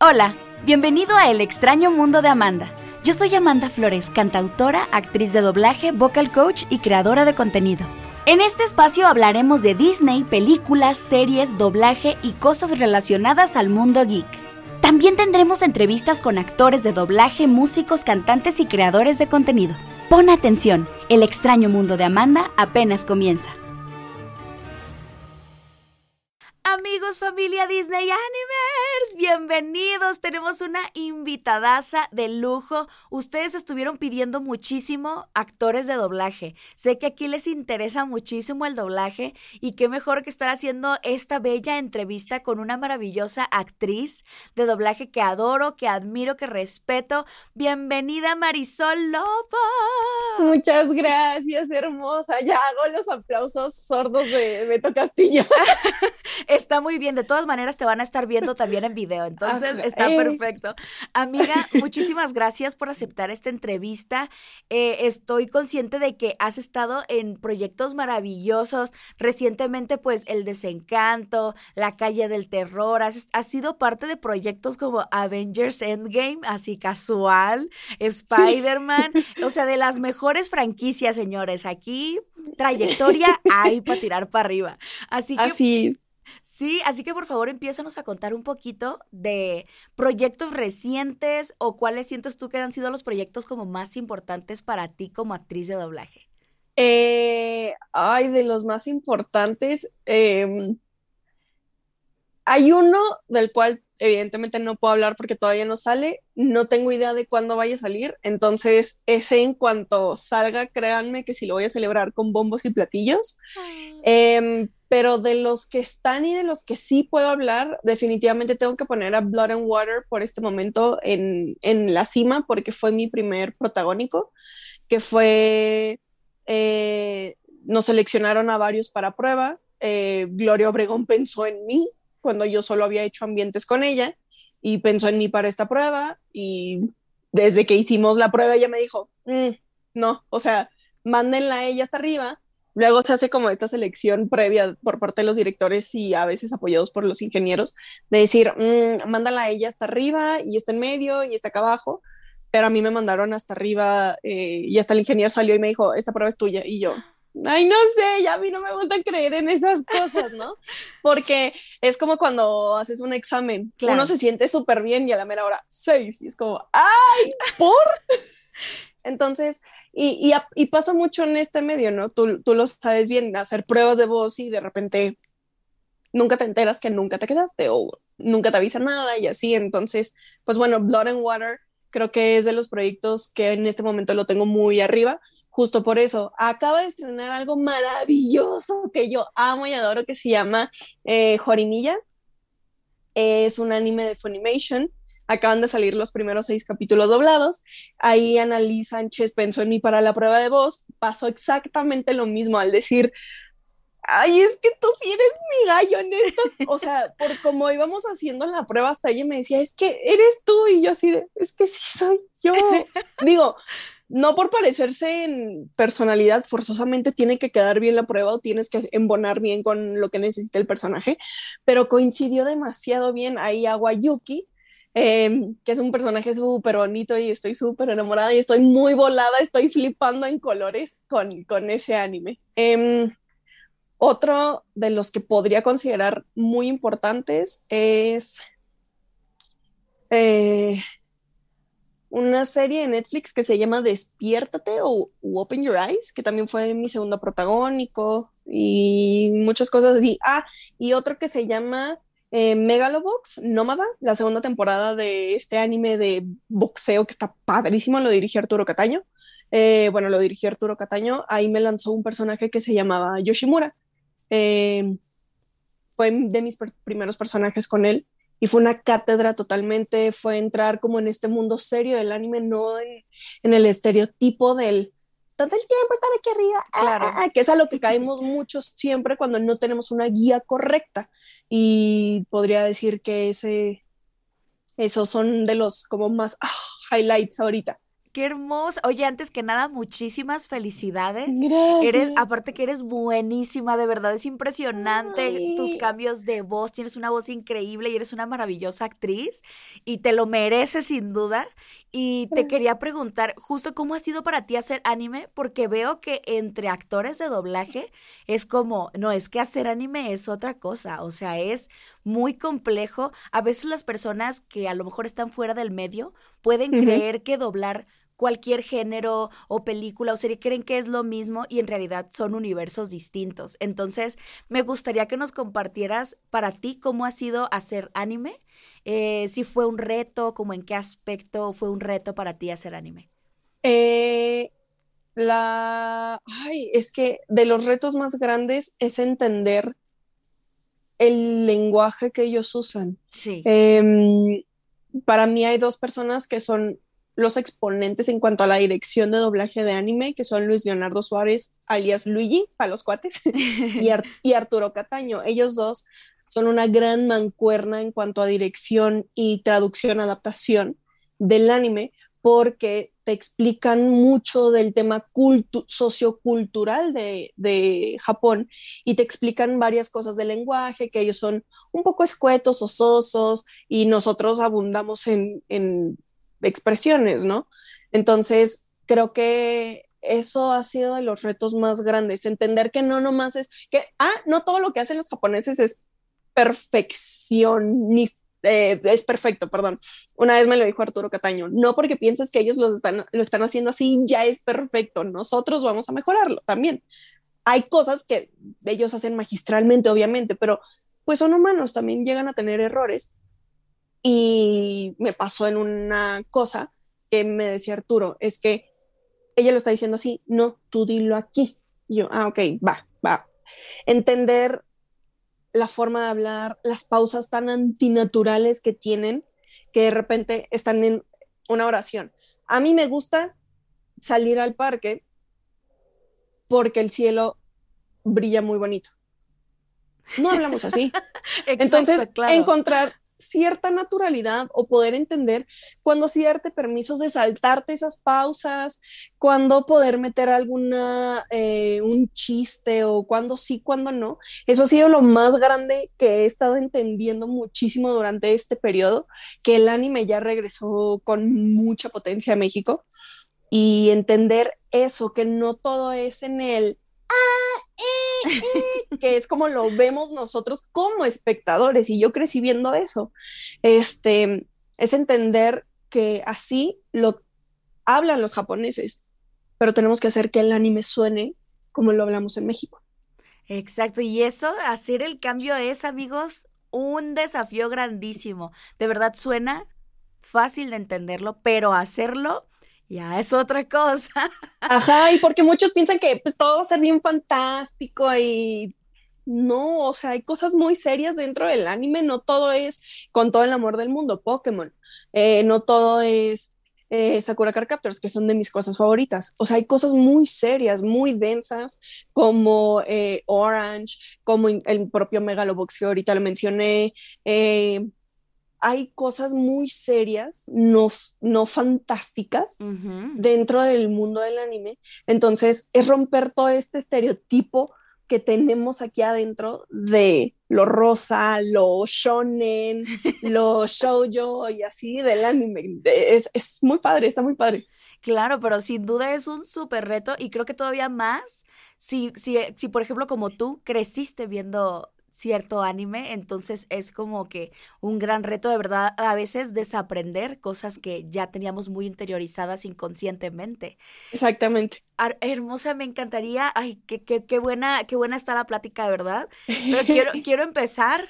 Hola, bienvenido a El extraño mundo de Amanda. Yo soy Amanda Flores, cantautora, actriz de doblaje, vocal coach y creadora de contenido. En este espacio hablaremos de Disney, películas, series, doblaje y cosas relacionadas al mundo geek. También tendremos entrevistas con actores de doblaje, músicos, cantantes y creadores de contenido. Pon atención, el extraño mundo de Amanda apenas comienza. Amigos, familia Disney Animers, bienvenidos. Tenemos una invitadaza de lujo. Ustedes estuvieron pidiendo muchísimo actores de doblaje. Sé que aquí les interesa muchísimo el doblaje y qué mejor que estar haciendo esta bella entrevista con una maravillosa actriz de doblaje que adoro, que admiro, que respeto. Bienvenida Marisol Lobo. Muchas gracias, hermosa. Ya hago los aplausos sordos de Beto Castillo. Está muy bien, de todas maneras te van a estar viendo también en video, entonces está perfecto. Amiga, muchísimas gracias por aceptar esta entrevista. Eh, estoy consciente de que has estado en proyectos maravillosos. Recientemente, pues, El Desencanto, La Calle del Terror, has, has sido parte de proyectos como Avengers Endgame, así casual, Spider-Man, o sea, de las mejores franquicias, señores. Aquí, trayectoria hay para tirar para arriba. Así que... Así Sí, así que por favor empiézanos a contar un poquito de proyectos recientes o cuáles sientes tú que han sido los proyectos como más importantes para ti como actriz de doblaje. Eh, ay, de los más importantes, em, hay uno del cual evidentemente no puedo hablar porque todavía no sale, no tengo idea de cuándo vaya a salir, entonces ese en cuanto salga, créanme que si lo voy a celebrar con bombos y platillos. Em, pero de los que están y de los que sí puedo hablar, definitivamente tengo que poner a Blood and Water por este momento en, la cima porque fue mi primer protagónico, que fue, eh, nos seleccionaron a varios para prueba, eh, Gloria Obregón pensó en mí cuando yo solo había hecho ambientes con ella y pensó en mí para esta prueba y desde que hicimos la prueba ella me dijo, mm, no, o sea, mándenla a ella hasta arriba Luego se hace como esta selección previa por parte de los directores y a veces apoyados por los ingenieros, de decir, mmm, mándala a ella hasta arriba y está en medio y está acá abajo, pero a mí me mandaron hasta arriba eh, y hasta el ingeniero salió y me dijo, esta prueba es tuya. Y yo, ay, no sé, ya a mí no me gusta creer en esas cosas, ¿no? Porque es como cuando haces un examen, uno se siente súper bien y a la mera hora, seis, y es como, ay, ¿por? Entonces, y, y, pasa mucho en este medio, ¿no? Tú, tú, lo sabes bien, hacer pruebas de voz y de repente nunca te enteras que nunca te quedaste o nunca te avisan nada y así. Entonces, pues bueno, Blood and Water creo que es de los proyectos que en este momento lo tengo muy arriba. Justo por eso, acaba de estrenar algo maravilloso que yo amo y adoro que se llama eh, Jorimilla. Es un anime de Funimation acaban de salir los primeros seis capítulos doblados. Ahí Annalí Sánchez pensó en mí para la prueba de voz. Pasó exactamente lo mismo al decir, ay, es que tú sí eres mi gallo en esto. O sea, por como íbamos haciendo la prueba, hasta ella me decía, es que eres tú. Y yo así de, es que sí soy yo. Digo, no por parecerse en personalidad, forzosamente tiene que quedar bien la prueba o tienes que embonar bien con lo que necesita el personaje, pero coincidió demasiado bien ahí Aguayuki Em, que es un personaje súper bonito y estoy súper enamorada y estoy muy volada, estoy flipando en colores con, con ese anime. Em, otro de los que podría considerar muy importantes es eh, una serie de Netflix que se llama Despiértate o Open Your Eyes, que también fue mi segundo protagónico y muchas cosas así. Ah, y otro que se llama eh, Megalobox, Nómada, la segunda temporada de este anime de boxeo que está padrísimo, lo dirigió Arturo Cataño. Eh, bueno, lo dirigió Arturo Cataño. Ahí me lanzó un personaje que se llamaba Yoshimura. Eh, fue de mis primeros personajes con él y fue una cátedra totalmente. Fue entrar como en este mundo serio del anime, no en, en el estereotipo del todo el tiempo estar aquí arriba, claro. Ah, ah, que es a lo que caemos muchos siempre cuando no tenemos una guía correcta. Y podría decir que ese, esos son de los como más ah, highlights ahorita. Qué hermosa. Oye, antes que nada, muchísimas felicidades. Gracias. Eres, aparte que eres buenísima, de verdad, es impresionante tus cambios de voz. Tienes una voz increíble y eres una maravillosa actriz y te lo mereces sin duda. Y te quería preguntar, justo cómo ha sido para ti hacer anime, porque veo que entre actores de doblaje es como, no, es que hacer anime es otra cosa, o sea, es muy complejo. A veces las personas que a lo mejor están fuera del medio pueden creer que doblar cualquier género o película o serie creen que es lo mismo y en realidad son universos distintos. Entonces, me gustaría que nos compartieras para ti cómo ha sido hacer anime, eh, si fue un reto, como en qué aspecto fue un reto para ti hacer anime. Eh, la, ay, es que de los retos más grandes es entender el lenguaje que ellos usan. Sí. Em, para mí hay dos personas que son los exponentes en cuanto a la dirección de doblaje de anime, que son Luis Leonardo Suárez, alias Luigi, para los cuates, y, Arturo Cataño. Ellos dos son una gran mancuerna en cuanto a dirección y traducción, adaptación del anime, porque te explican mucho del tema sociocultural de, de, Japón y te explican varias cosas del lenguaje, que ellos son un poco escuetos, sosos, y nosotros abundamos en, en expresiones, ¿no? Entonces, creo que eso ha sido de los retos más grandes, entender que no nomás es que, ah, no todo lo que hacen los japoneses es perfección, eh, es perfecto, perdón. Una vez me lo dijo Arturo Cataño, no porque pienses que ellos lo están, lo están haciendo así, ya es perfecto, nosotros vamos a mejorarlo también. Hay cosas que ellos hacen magistralmente, obviamente, pero pues son humanos, también llegan a tener errores y me pasó en una cosa que me decía Arturo, es que ella lo está diciendo así, no, tú dilo aquí. Y yo, ah, ok, va, va. Entender la forma de hablar, las pausas tan antinaturales que tienen, que de repente están en una oración. A mí me gusta salir al parque porque el cielo brilla muy bonito. No hablamos así. Entonces, encontrar cierta naturalidad o poder entender cuándo sí darte permisos de saltarte esas pausas, cuándo poder meter alguna, eh, un chiste o cuándo sí, cuándo no. Eso ha sido lo más grande que he estado entendiendo muchísimo durante este periodo, que el anime ya regresó con mucha potencia a México y entender eso, que no todo es en el que es como lo vemos nosotros como espectadores, y yo crecí viendo eso. Este, es entender que así lo hablan los japoneses, pero tenemos que hacer que el anime suene como lo hablamos en México. Exacto, y eso, hacer el cambio es, amigos, un desafío grandísimo. De verdad suena fácil de entenderlo, pero hacerlo ya es otra cosa. Ajá, y porque muchos piensan que pues todo va a ser bien fantástico y no, o sea, hay cosas muy serias dentro del anime, no todo es con todo el amor del mundo, Pokémon, eh, no todo es eh, Sakura Card Captors, que son de mis cosas favoritas. O sea, hay cosas muy serias, muy densas, como eh, Orange, como el propio Megalobox que ahorita lo mencioné, hay cosas muy serias, no, no fantásticas, dentro del mundo del anime. Entonces, es romper todo este estereotipo que tenemos aquí adentro de lo rosa, lo shonen, lo shoujo y así del anime. Es, es muy padre, está muy padre. Claro, pero sin duda es un súper reto y creo que todavía más si, si, si, por ejemplo, como tú creciste viendo cierto anime, entonces es como que un gran reto de verdad a veces desaprender cosas que ya teníamos muy interiorizadas inconscientemente. Exactamente. hermosa, me encantaría, ay, qué, qué, qué, buena, qué buena está la plática, de verdad. Pero quiero, quiero empezar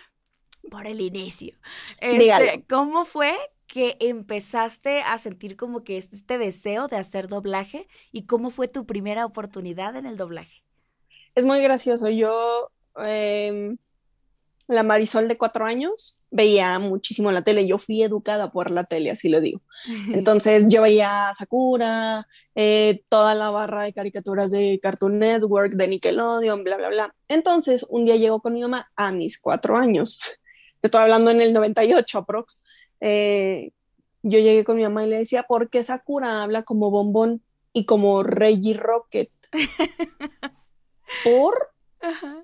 por el inicio. Este, ¿Cómo fue que empezaste a sentir como que este deseo de hacer doblaje y cómo fue tu primera oportunidad en el doblaje? Es muy gracioso. Yo em, la Marisol de cuatro años veía muchísimo la tele. Yo fui educada por la tele, así lo digo. Entonces yo veía Sakura, eh, toda la barra de caricaturas de Cartoon Network, de Nickelodeon, bla, bla, bla. Entonces un día llego con mi mamá a mis cuatro años. Estoy hablando en el 98 aprox. Eh, yo llegué con mi mamá y le decía, ¿por qué Sakura habla como bombón y como Reggie Rocket? ¿Por?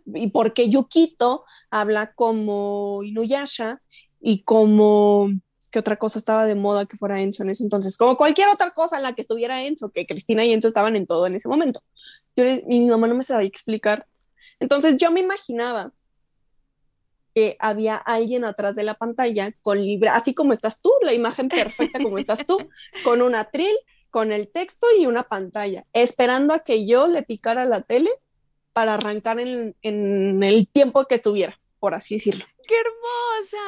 ¿Y por qué Yukito habla como Inuyasha y como ¿qué otra cosa estaba de moda que fuera Enzo en ese entonces? Como cualquier otra cosa en la que estuviera Enzo, que Cristina y Enzo estaban en todo en ese momento. Yo, mi mamá no me sabía explicar. Entonces yo me imaginaba que había alguien atrás de la pantalla con libre, así como estás tú, la imagen perfecta como estás tú, con un atril, con el texto y una pantalla, esperando a que yo le picara la tele para arrancar en, en el tiempo que estuviera, por así decirlo. ¡Qué hermosa!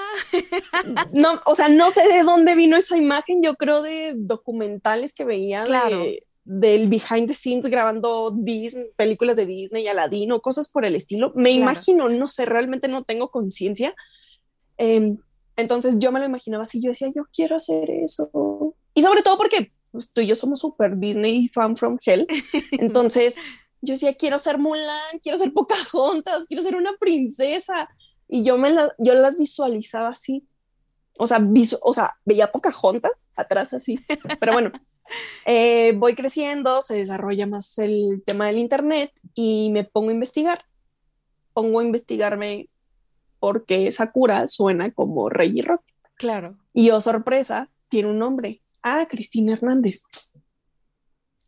No, o sea, no sé de dónde vino esa imagen, yo creo de documentales que veía claro. de, del behind the scenes grabando Disney, películas de Disney, Aladino, cosas por el estilo. Me imagino, no sé, realmente no tengo conciencia. Em, entonces yo me lo imaginaba así, yo decía, yo quiero hacer eso. Y sobre todo porque pues, tú y yo somos súper Disney fan from hell. Entonces yo decía, quiero ser Mulan, quiero ser Pocahontas, quiero ser una princesa. Y yo, me la, yo las visualizaba así o sea, o sea, veía Pocahontas atrás así, pero bueno, eh, voy creciendo, se desarrolla más el tema del Internet y me pongo a investigar, pongo a investigarme por qué Sakura suena como Reggie Rock. Claro. Y oh sorpresa, tiene un nombre. Ah, Cristina Hernández.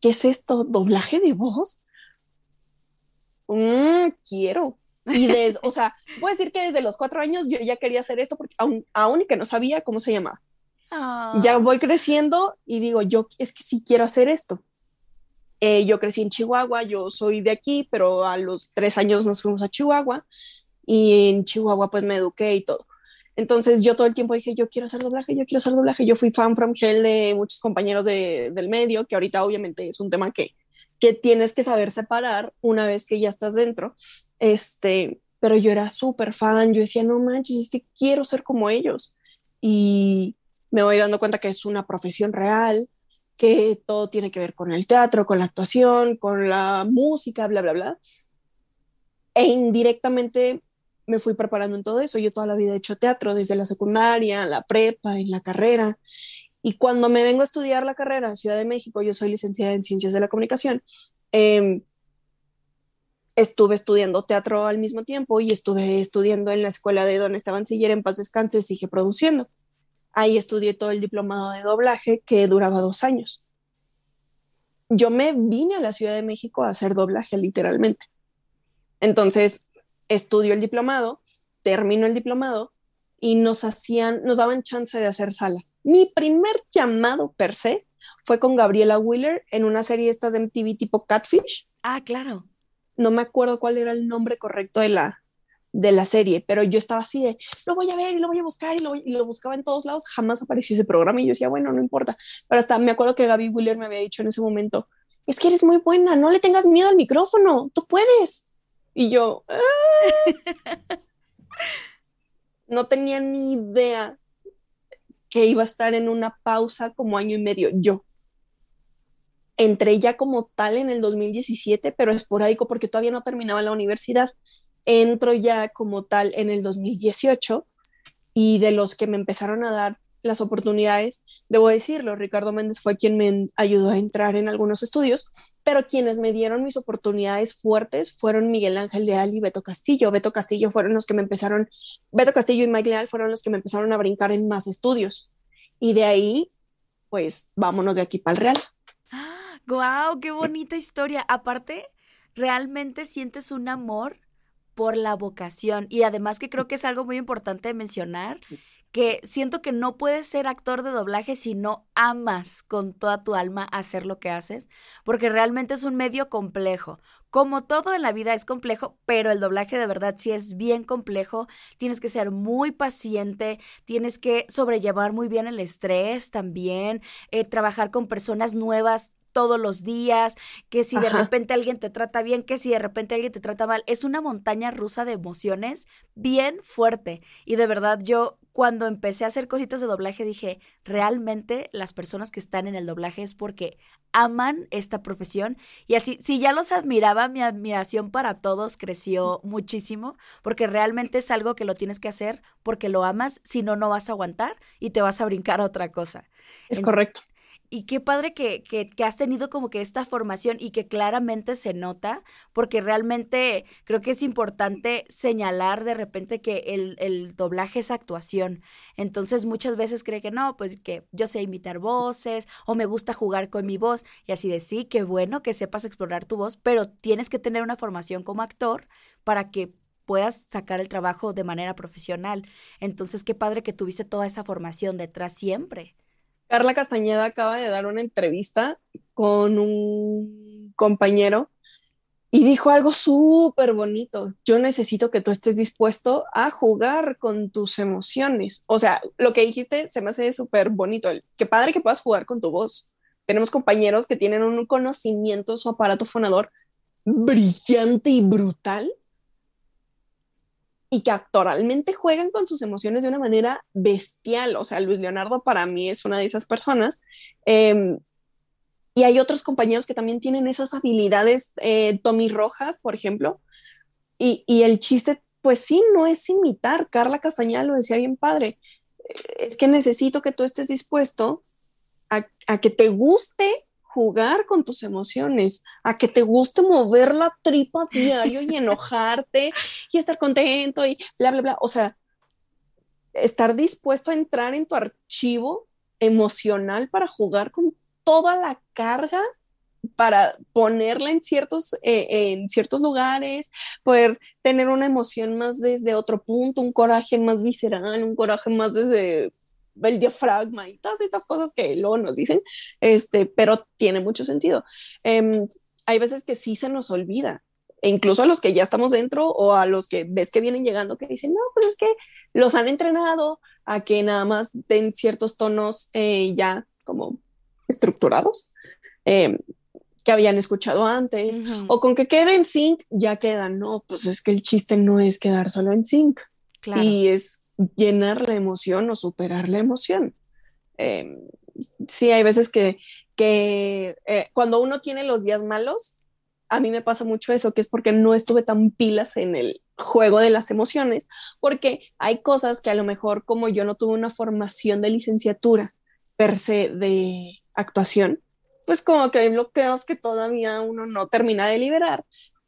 ¿Qué es esto? ¿Doblaje de voz? Mm, quiero. Y desde, o sea, puedo decir que desde los cuatro años yo ya quería hacer esto, porque aún, aún que no sabía cómo se llamaba. Ya ah. voy creciendo y digo, yo es que sí quiero hacer esto. Eh, yo crecí en Chihuahua, yo soy de aquí, pero a los tres años nos fuimos a Chihuahua y en Chihuahua pues me eduqué y todo. Entonces yo todo el tiempo dije, yo quiero hacer doblaje, yo quiero hacer doblaje. Yo fui fan from hell de muchos compañeros de, del medio, que ahorita obviamente es un tema que, que tienes que saber separar una vez que ya estás dentro. Este, pero yo era súper fan, yo decía, no manches, es que quiero ser como ellos. Y me voy dando cuenta que es una profesión real, que todo tiene que ver con el teatro, con la actuación, con la música, bla, bla, bla. E indirectamente me fui preparando en todo eso. Yo toda la vida he hecho teatro, desde la secundaria, la prepa, en la carrera. Y cuando me vengo a estudiar la carrera en Ciudad de México, yo soy licenciada en Ciencias de la Comunicación, eh, estuve estudiando teatro al mismo tiempo y estuve estudiando en la escuela de Don Esteban Siller en paz descanse, sigue produciendo. Ahí estudié todo el diplomado de doblaje que duraba dos años. Yo me vine a la Ciudad de México a hacer doblaje literalmente. Entonces, estudio el diplomado, termino el diplomado y nos hacían, nos daban chance de hacer sala. Mi primer llamado per se fue con Gabriela Wheeler en una serie estas de MTV tipo Catfish. Ah, claro no me acuerdo cuál era el nombre correcto de la, de la serie, pero yo estaba así de, lo voy a ver y lo voy a buscar y lo, buscaba en todos lados, jamás apareció ese programa y yo decía, bueno, no importa, pero hasta me acuerdo que Gaby Wheeler me había dicho en ese momento, es que eres muy buena, no le tengas miedo al micrófono, tú puedes. Y yo, ah". no tenía ni idea que iba a estar en una pausa como año y medio yo entré ya como tal en el 2017, pero esporádico porque todavía no terminaba la universidad. Entro ya como tal en el 2018 y de los que me empezaron a dar las oportunidades, debo decirlo, Ricardo Méndez fue quien me ayudó a entrar en algunos estudios, pero quienes me dieron mis oportunidades fuertes fueron Miguel Ángel Leal y Beto Castillo. Beto Castillo fueron los que me empezaron, Beto Castillo y Mike Leal fueron los que me empezaron a brincar en más estudios. Y de ahí, pues vámonos de aquí para el Real. ¡Guau! ¡Qué bonita historia! Aparte, realmente sientes un amor por la vocación y además que creo que es algo muy importante de mencionar, que siento que no puedes ser actor de doblaje si no amas con toda tu alma hacer lo que haces, porque realmente es un medio complejo. Como todo en la vida es complejo, pero el doblaje de verdad sí es bien complejo. Tienes que ser muy paciente, tienes que sobrellevar muy bien el estrés también, eh, trabajar con personas nuevas todos los días, que si de repente alguien te trata bien, que si de repente alguien te trata mal. Es una montaña rusa de emociones bien fuerte. Y de verdad yo cuando empecé a hacer cositas de doblaje dije, realmente las personas que están en el doblaje es porque aman esta profesión. Y así, si ya los admiraba, mi admiración para todos creció muchísimo, porque realmente es algo que lo tienes que hacer porque lo amas, si no, no vas a aguantar y te vas a brincar a otra cosa. Es correcto. Y qué padre que, que, que, has tenido como que esta formación y que claramente se nota, porque realmente creo que es importante señalar de repente que el, el doblaje es actuación. Entonces muchas veces cree que no, pues que yo sé imitar voces o me gusta jugar con mi voz y así de sí, qué bueno que sepas explorar tu voz, pero tienes que tener una formación como actor para que puedas sacar el trabajo de manera profesional. Entonces qué padre que tuviste toda esa formación detrás siempre. Carla Castañeda acaba de dar una entrevista con un compañero y dijo algo súper bonito. Yo necesito que tú estés dispuesto a jugar con tus emociones. O sea, lo que dijiste se me hace súper bonito. Qué padre que puedas jugar con tu voz. Tenemos compañeros que tienen un conocimiento su aparato fonador brillante y brutal y que actoralmente juegan con sus emociones de una manera bestial. O sea, Luis Leonardo para mí es una de esas personas. Em, y hay otros compañeros que también tienen esas habilidades, eh, Tommy Rojas, por ejemplo. Y, y, el chiste, pues sí, no es imitar. Carla Castañeda lo decía bien padre. Es que necesito que tú estés dispuesto a, a que te guste jugar con tus emociones, a que te guste mover la tripa diario y enojarte y estar contento y bla, bla, bla. O sea, estar dispuesto a entrar en tu archivo emocional para jugar con toda la carga para ponerla en ciertos, eh, en ciertos lugares, poder tener una emoción más desde otro punto, un coraje más visceral, un coraje más desde el diafragma y todas estas cosas que luego nos dicen, este, pero tiene mucho sentido. Em, hay veces que sí se nos olvida, e incluso a los que ya estamos dentro o a los que ves que vienen llegando que dicen, no, pues es que los han entrenado a que nada más den ciertos tonos eh, ya como estructurados. Em, que habían escuchado antes, o con que quede en sync, ya quedan. No, pues es que el chiste no es quedar solo en sync. Y es llenar la emoción o superar la emoción. Em, sí, hay veces que, eh, cuando uno tiene los días malos, a mí me pasa mucho eso, que es porque no estuve tan pilas en el juego de las emociones, porque hay cosas que a lo mejor como yo no tuve una formación de licenciatura per se de actuación, pues como que hay bloqueos que todavía uno no termina de liberar,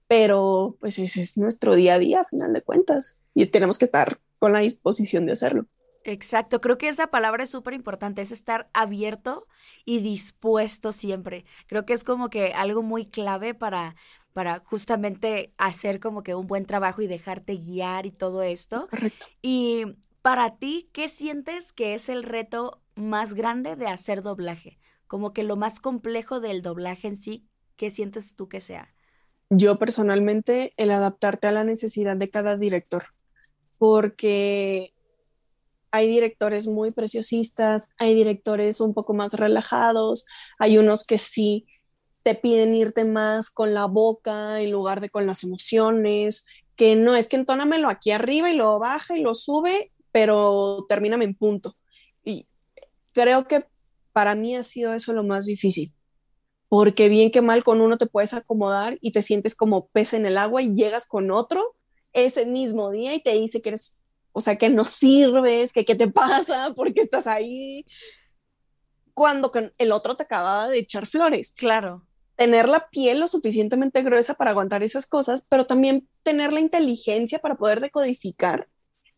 pero pues ese es nuestro día a día, a final de cuentas, y tenemos que estar con la disposición de hacerlo. Exacto, creo que esa palabra es súper importante, es estar abierto y dispuesto siempre. Creo que es como que algo muy clave para, para justamente hacer como que un buen trabajo y dejarte guiar y todo esto. correcto. Y para ti, ¿qué sientes que es el reto más grande de hacer doblaje? Como que lo más complejo del doblaje en sí, ¿qué sientes tú que sea? Yo personalmente, el adaptarte a la necesidad de cada director porque hay directores muy preciosistas, hay directores un poco más relajados, hay unos que sí te piden irte más con la boca en lugar de con las emociones, que no es que entónamelo aquí arriba y lo baja y lo sube, pero termíname en punto. Y creo que para mí ha sido eso lo más difícil, porque bien que mal con uno te puedes acomodar y te sientes como pez en el agua y llegas con otro ese mismo día y te dice que eres, o sea, que no sirves, que qué te pasa, porque estás ahí, cuando el otro te acaba de echar flores. Claro. Tener la piel lo suficientemente gruesa para aguantar esas cosas, pero también tener la inteligencia para poder decodificar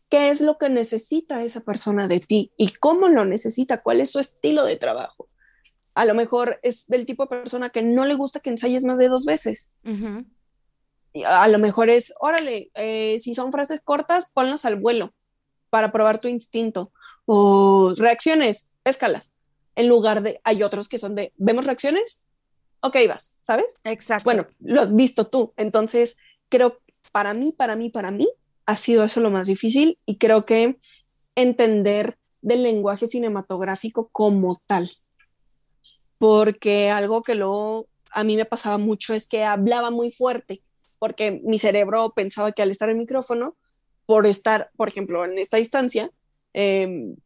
qué es lo que necesita esa persona de ti y cómo lo necesita, cuál es su estilo de trabajo. A lo mejor es del tipo de persona que no le gusta que ensayes más de dos veces a lo mejor es, órale, eh, si son frases cortas, ponlas al vuelo para probar tu instinto. O reacciones, péscalas. En lugar de, hay otros que son de, ¿vemos reacciones? Ok, vas, ¿sabes? Exacto. Bueno, lo has visto tú. Entonces, creo, para mí, para mí, para mí, ha sido eso lo más difícil y creo que entender del lenguaje cinematográfico como tal. porque algo que luego a mí me pasaba mucho es que hablaba muy fuerte, porque mi cerebro pensaba que al estar en micrófono, por estar, por ejemplo, en esta distancia, em,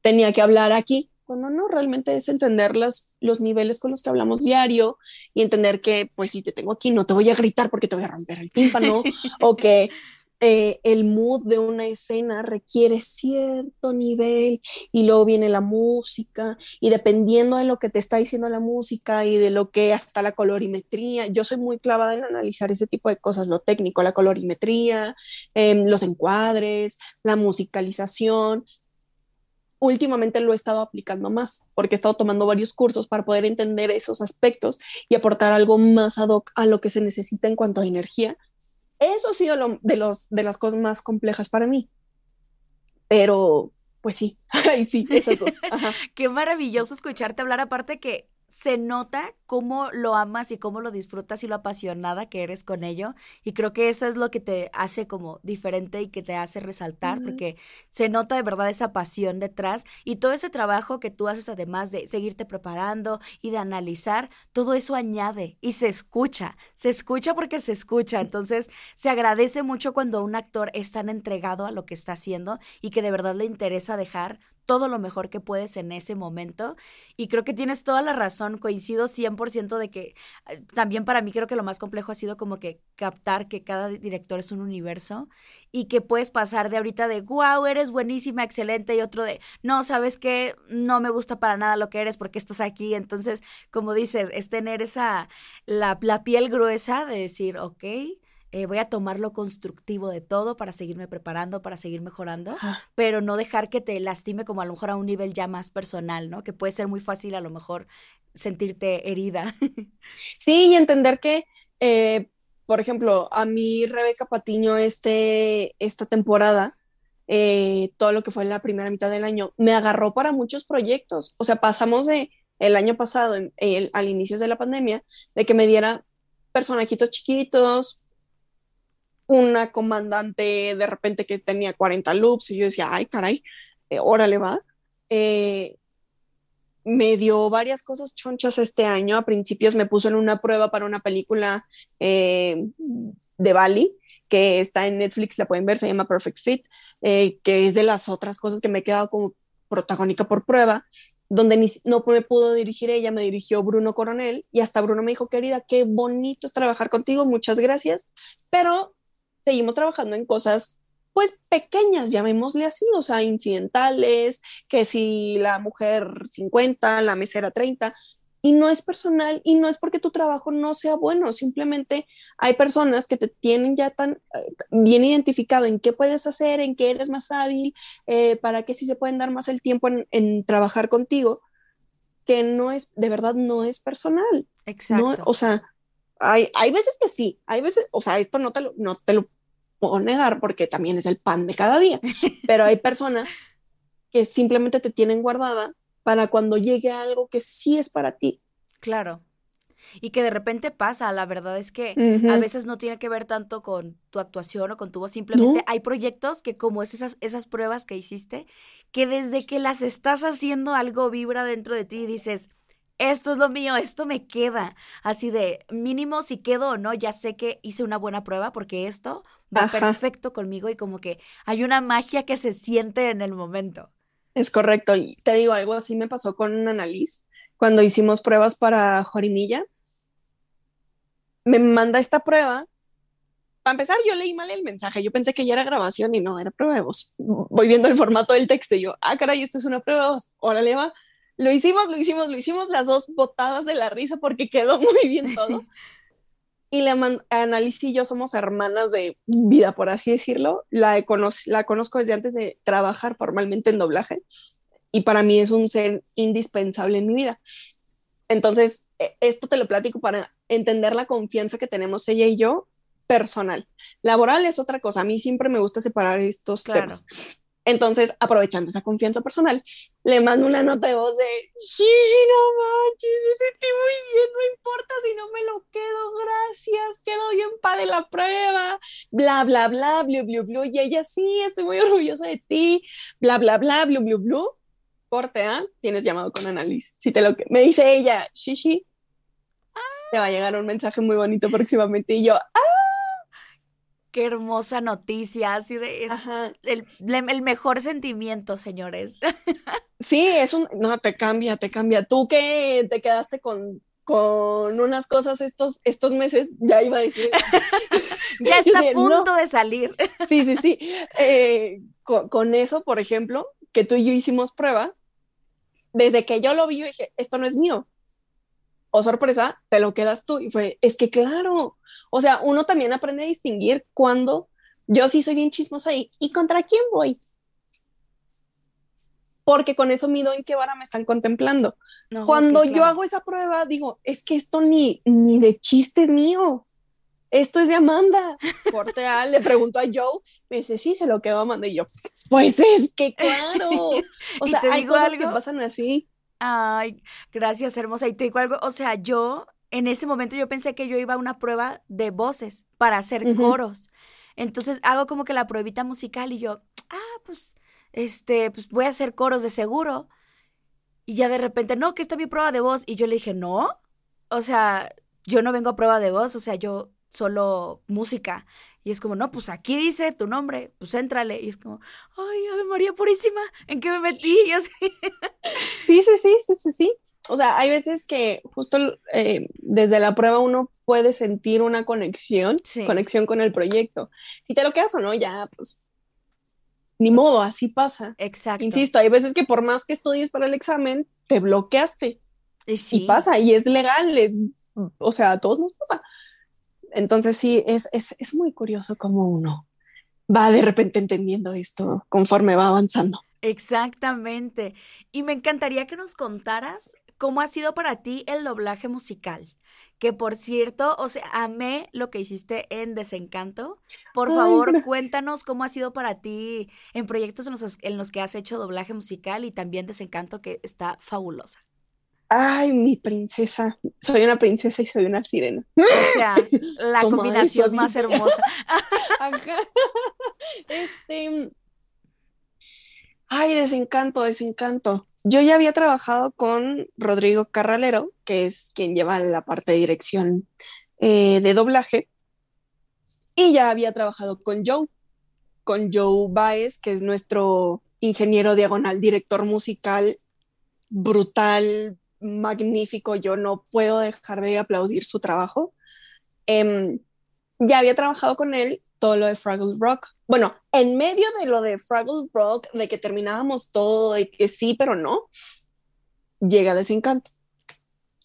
tenía que hablar aquí, cuando no, realmente es entender las, los niveles con los que hablamos diario y entender que, pues, si te tengo aquí, no te voy a gritar porque te voy a romper el tímpano, o que eh, el mood de una escena requiere cierto nivel y luego viene la música y dependiendo de lo que te está diciendo la música y de lo que hasta la colorimetría, yo soy muy clavada en analizar ese tipo de cosas, lo técnico, la colorimetría, em, los encuadres, la musicalización. Últimamente lo he estado aplicando más porque he estado tomando varios cursos para poder entender esos aspectos y aportar algo más ad hoc a lo que se necesita en cuanto a energía eso ha sido de, los, de las cosas más complejas para mí. Pero, pues sí, ay, sí, esas dos. Qué maravilloso escucharte hablar, aparte que se nota cómo lo amas y cómo lo disfrutas y lo apasionada que eres con ello. Y creo que eso es lo que te hace como diferente y que te hace resaltar, porque se nota de verdad esa pasión detrás y todo ese trabajo que tú haces además de seguirte preparando y de analizar, todo eso añade y se escucha, se escucha porque se escucha. Entonces se agradece mucho cuando un actor es tan entregado a lo que está haciendo y que de verdad le interesa dejar todo lo mejor que puedes en ese momento. Y creo que tienes toda la razón, coincido 100% de que eh, también para mí creo que lo más complejo ha sido como que captar que cada director es un universo y que puedes pasar de ahorita de, wow, eres buenísima, excelente, y otro de, no, sabes que no me gusta para nada lo que eres porque estás aquí. Entonces, como dices, es tener esa, la, la piel gruesa de decir, ok eh, voy a tomar lo constructivo de todo para seguirme preparando, para seguir mejorando, pero no dejar que te lastime como a lo mejor a un nivel ya más personal, ¿no? Que puede ser muy fácil a lo mejor sentirte herida. Sí, y entender que, eh, por ejemplo, a mí Rebeca Patiño este, esta temporada, eh, todo lo que fue la primera mitad del año, me agarró para muchos proyectos. O sea, pasamos de el año pasado, al inicio de la pandemia, de que me diera personajitos chiquitos, una comandante de repente que tenía 40 loops y yo decía, ay, caray, eh, órale va. Eh, me dio varias cosas chonchas este año. A principios me puso en una prueba para una película eh, de Bali que está en Netflix, la pueden ver, se llama Perfect Fit, que es de las otras cosas que me he quedado como protagónica por prueba, donde no me pudo dirigir ella, me dirigió Bruno Coronel y hasta Bruno me dijo, querida, qué bonito es trabajar contigo, muchas gracias, pero seguimos trabajando en cosas pues pequeñas, llamémosle así, o sea, incidentales, que si la mujer 50, la mesera 30, y no es personal y no es porque tu trabajo no sea bueno, simplemente hay personas que te tienen ya tan eh, bien identificado en qué puedes hacer, en qué eres más hábil, eh, para que sí se pueden dar más el tiempo en, trabajar contigo, que no es, de verdad no es personal. Exacto. o sea, hay, hay veces que sí, hay veces, o sea, esto no te lo, no te lo puedo negar porque también es el pan de cada día, pero hay personas que simplemente te tienen guardada para cuando llegue algo que sí es para ti. Claro. Y que de repente pasa, la verdad es que a veces no tiene que ver tanto con tu actuación o con tu voz, simplemente hay proyectos que como es esas, esas pruebas que hiciste, que desde que las estás haciendo algo vibra dentro de ti y dices, esto es lo mío, esto me queda. Así de mínimo si quedo o no, ya sé que hice una buena prueba porque esto va perfecto conmigo y como que hay una magia que se siente en el momento. Es correcto. Y te digo algo así me pasó con Annalise cuando hicimos pruebas para Jorimilla. Me manda esta prueba. Para empezar, yo leí mal el mensaje. Yo pensé que ya era grabación y no, era prueba de voz. Voy viendo el formato del texto y yo, ah, caray, esto es una prueba de voz. Órale, va lo hicimos, lo hicimos, lo hicimos las dos botadas de la risa porque quedó muy bien todo. y la Annalise y yo somos hermanas de vida, por así decirlo. La, la conozco desde antes de trabajar formalmente en doblaje y para mí es un ser indispensable en mi vida. Entonces, e, esto te lo platico para entender la confianza que tenemos ella y yo personal. Laboral es otra cosa. A mí siempre me gusta separar estos temas. Entonces, aprovechando esa confianza personal, le mando una nota de voz de, sí, no manches, me sentí muy bien, no importa si no me lo quedo, gracias, quedo bien padre la prueba, bla, bla, bla, blu, blu, blu, y ella, sí, estoy muy orgullosa de ti, bla, bla, bla, blu, blu, blu. corte A, tienes llamado con Annalise. Si te lo que me dice ella, Shishi, te va a llegar un mensaje muy bonito próximamente y yo, ¡ah! Qué hermosa noticia, así de el, el, mejor sentimiento, señores. Sí, es un, no, te cambia, te cambia. Tú que te quedaste con, con unas cosas estos, estos meses, ya iba a decir. ya está a punto de salir. sí, sí, sí. Eh, con, con, eso, por ejemplo, que tú y yo hicimos prueba, desde que yo lo vi, yo dije, esto no es mío. O sorpresa, te lo quedas tú. Y fue, es que claro, o sea, uno también aprende a distinguir cuando yo sí soy bien chismosa y, ¿y contra quién voy? Porque con eso mido en qué vara me están contemplando. Cuando yo hago esa prueba, digo, es que esto ni, ni de chiste es mío. Esto es de Amanda. Corte A, le pregunto a Joe, me dice, sí, se lo quedó Amanda. Y yo, pues es que claro. O sea, hay cosas que pasan así. Ay, gracias, hermosa. Y te digo algo, o sea, yo en ese momento yo pensé que yo iba a una prueba de voces para hacer coros. Entonces hago como que la pruebita musical y yo, ah, pues, este, pues voy a hacer coros de seguro. Y ya de repente, no, que está mi prueba de voz. Y yo le dije, no, o sea, yo no vengo a prueba de voz, o sea, yo solo música. Y es como, no, pues aquí dice tu nombre, pues éntrale. Y es como, ay, Ave María Purísima, ¿en qué me metí? Y así. Sí, sí, sí, sí, sí, sí. O sea, hay veces que justo eh, desde la prueba uno puede sentir una conexión, conexión con el proyecto. Si te lo quedas o no, ya, pues, ni modo, así pasa. Exacto. Insisto, hay veces que por más que estudies para el examen, te bloqueaste. Y, sí. y pasa, y es legal, es, o sea, a todos nos pasa. Entonces sí, es, es, muy curioso cómo uno va de repente entendiendo esto conforme va avanzando. Exactamente. Y me encantaría que nos contaras cómo ha sido para ti el doblaje musical. Que por cierto, o sea, amé lo que hiciste en Desencanto. Por favor, cuéntanos cómo ha sido para ti en proyectos en los, en los que has hecho doblaje musical y también Desencanto, que está fabulosa. Ay, mi princesa. Soy una princesa y soy una sirena. O sea, la combinación más hermosa. Este. Ay, desencanto, desencanto. Yo ya había trabajado con Rodrigo Carralero, que es quien lleva la parte de dirección eh, de doblaje, y ya había trabajado con Joe, con Joe Baez, que es nuestro ingeniero diagonal, director musical brutal, magnífico, yo no puedo dejar de aplaudir su trabajo. Em, ya había trabajado con él todo lo de Fraggle Rock. Bueno, en medio de lo de Fraggle Rock, de que terminábamos todo, y que sí, pero no, llega Desencanto,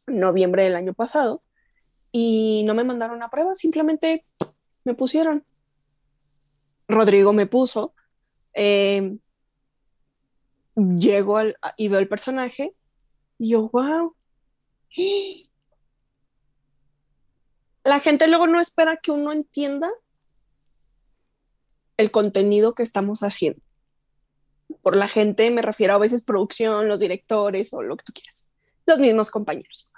noviembre del año pasado, y no me mandaron a prueba, simplemente me pusieron. Rodrigo me puso, eh, llego al, y veo el personaje y yo, wow. La gente luego no espera que uno entienda el contenido que estamos haciendo. Por la gente me refiero a veces producción, los directores o lo que tú quieras, los mismos compañeros.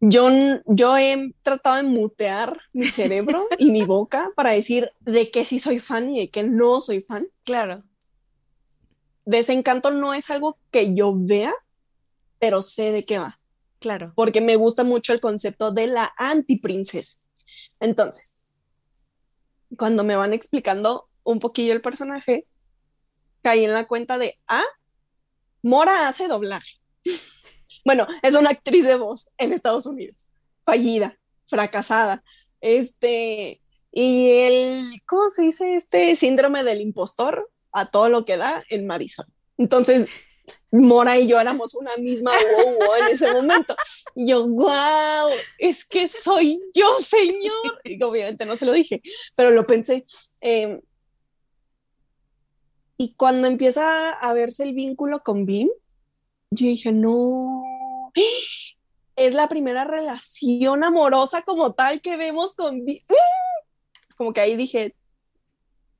Yo, yo he tratado de mutear mi cerebro y mi boca para decir de qué sí soy fan y de qué no soy fan. Claro. Desencanto no es algo que yo vea, pero sé de qué va. Claro. Porque me gusta mucho el concepto de la antiprincesa. Entonces, cuando me van explicando un poquillo el personaje, caí en la cuenta de, ah, Mora hace doblaje. bueno, es una actriz de voz en Estados Unidos, fallida, fracasada. Este, y el, ¿cómo se dice? Este síndrome del impostor a todo lo que da en Madison. Entonces, Mora y yo éramos una misma wow, en ese momento. Y yo, wow, es que soy yo, señor. Y obviamente no se lo dije, pero lo pensé. Em, y cuando empieza a verse el vínculo con Bim, yo dije, no, es la primera relación amorosa como tal que vemos con Bim. Como que ahí dije,